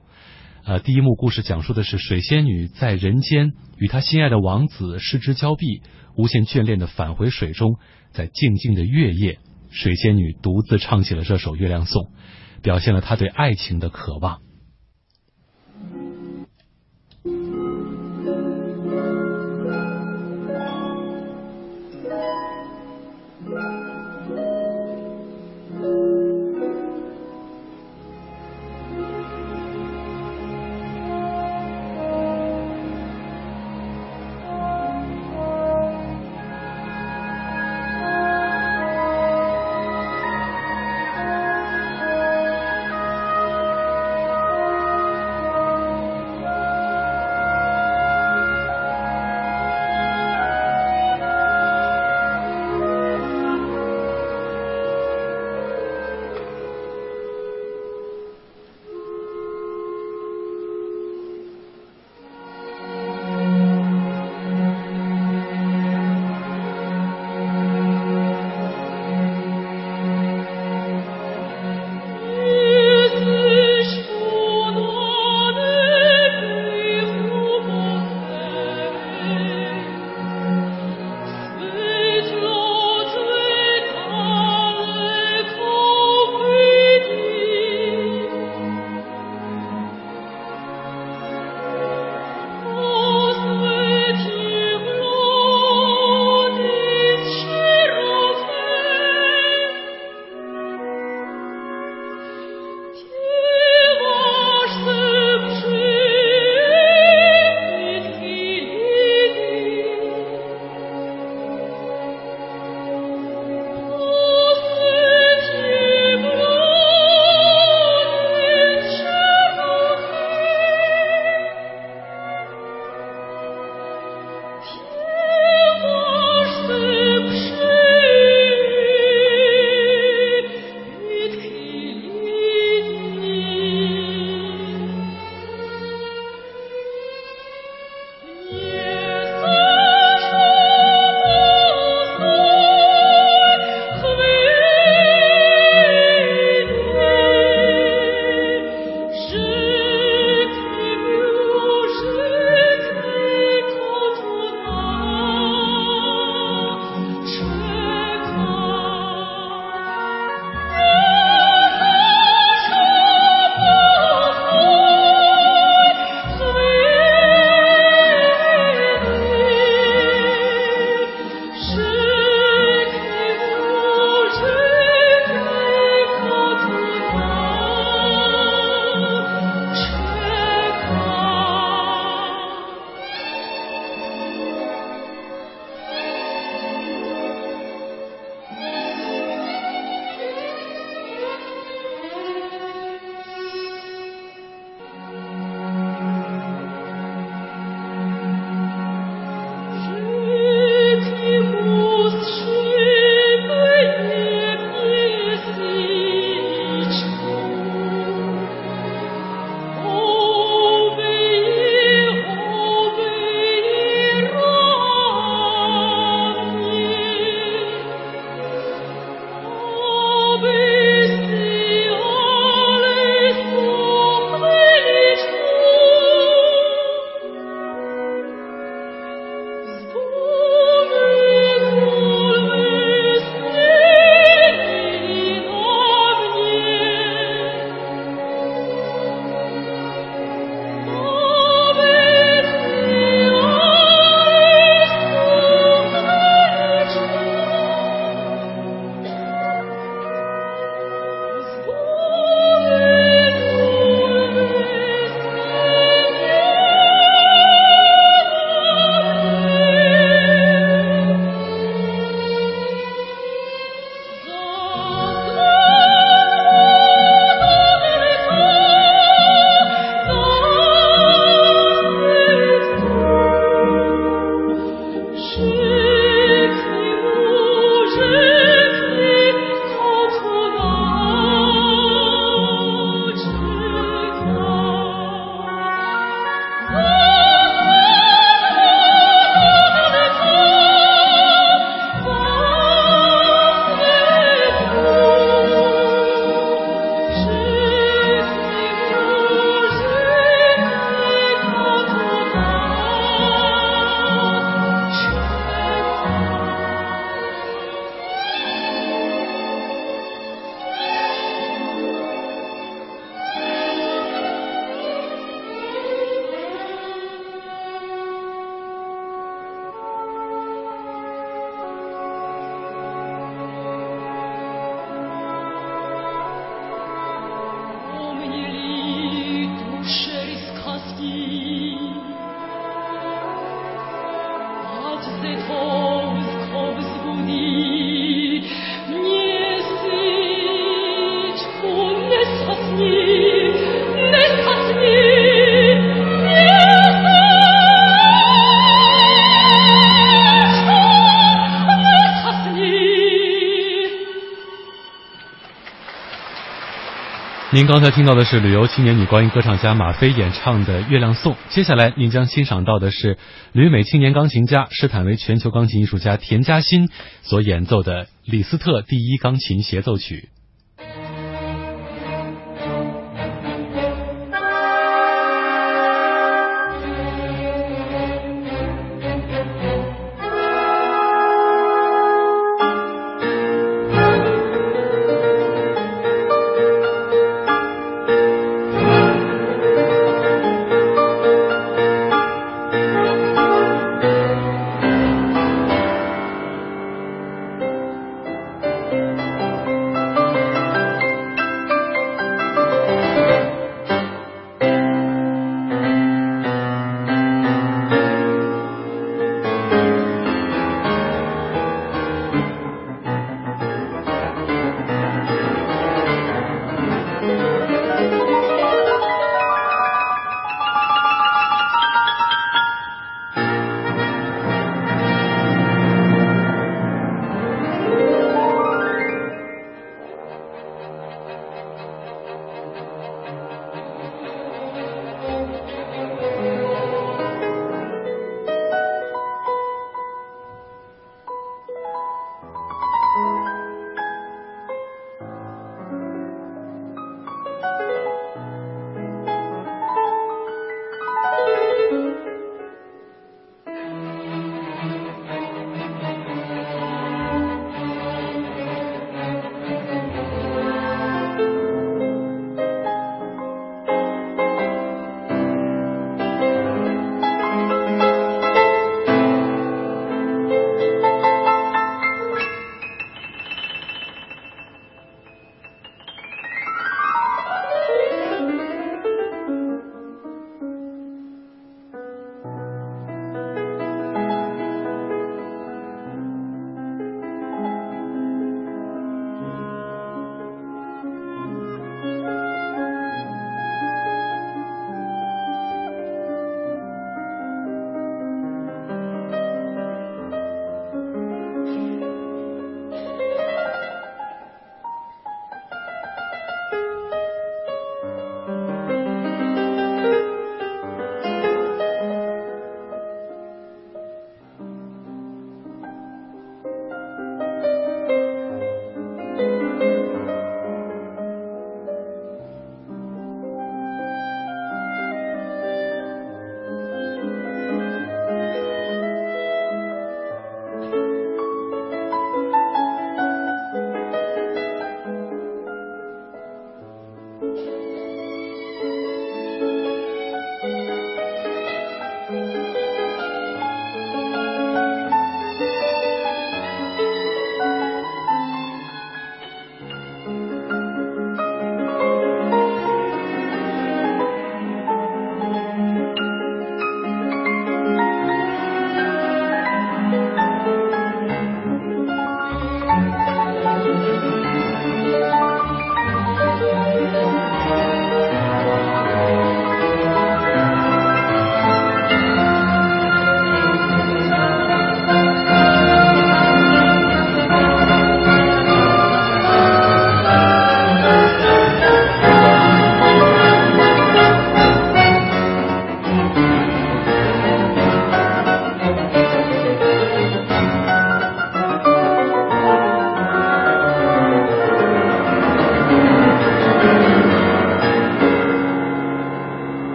Speaker 1: 呃，第一幕故事讲述的是水仙女在人间与她心爱的王子失之交臂，无限眷恋的返回水中，在静静的月夜，水仙女独自唱起了这首《月亮颂》。表现了他对爱情的渴望。您刚才听到的是旅游青年女高音歌唱家马飞演唱的《月亮颂》，接下来您将欣赏到的是旅美青年钢琴家、施坦威全球钢琴艺术家田嘉欣所演奏的李斯特第一钢琴协奏曲。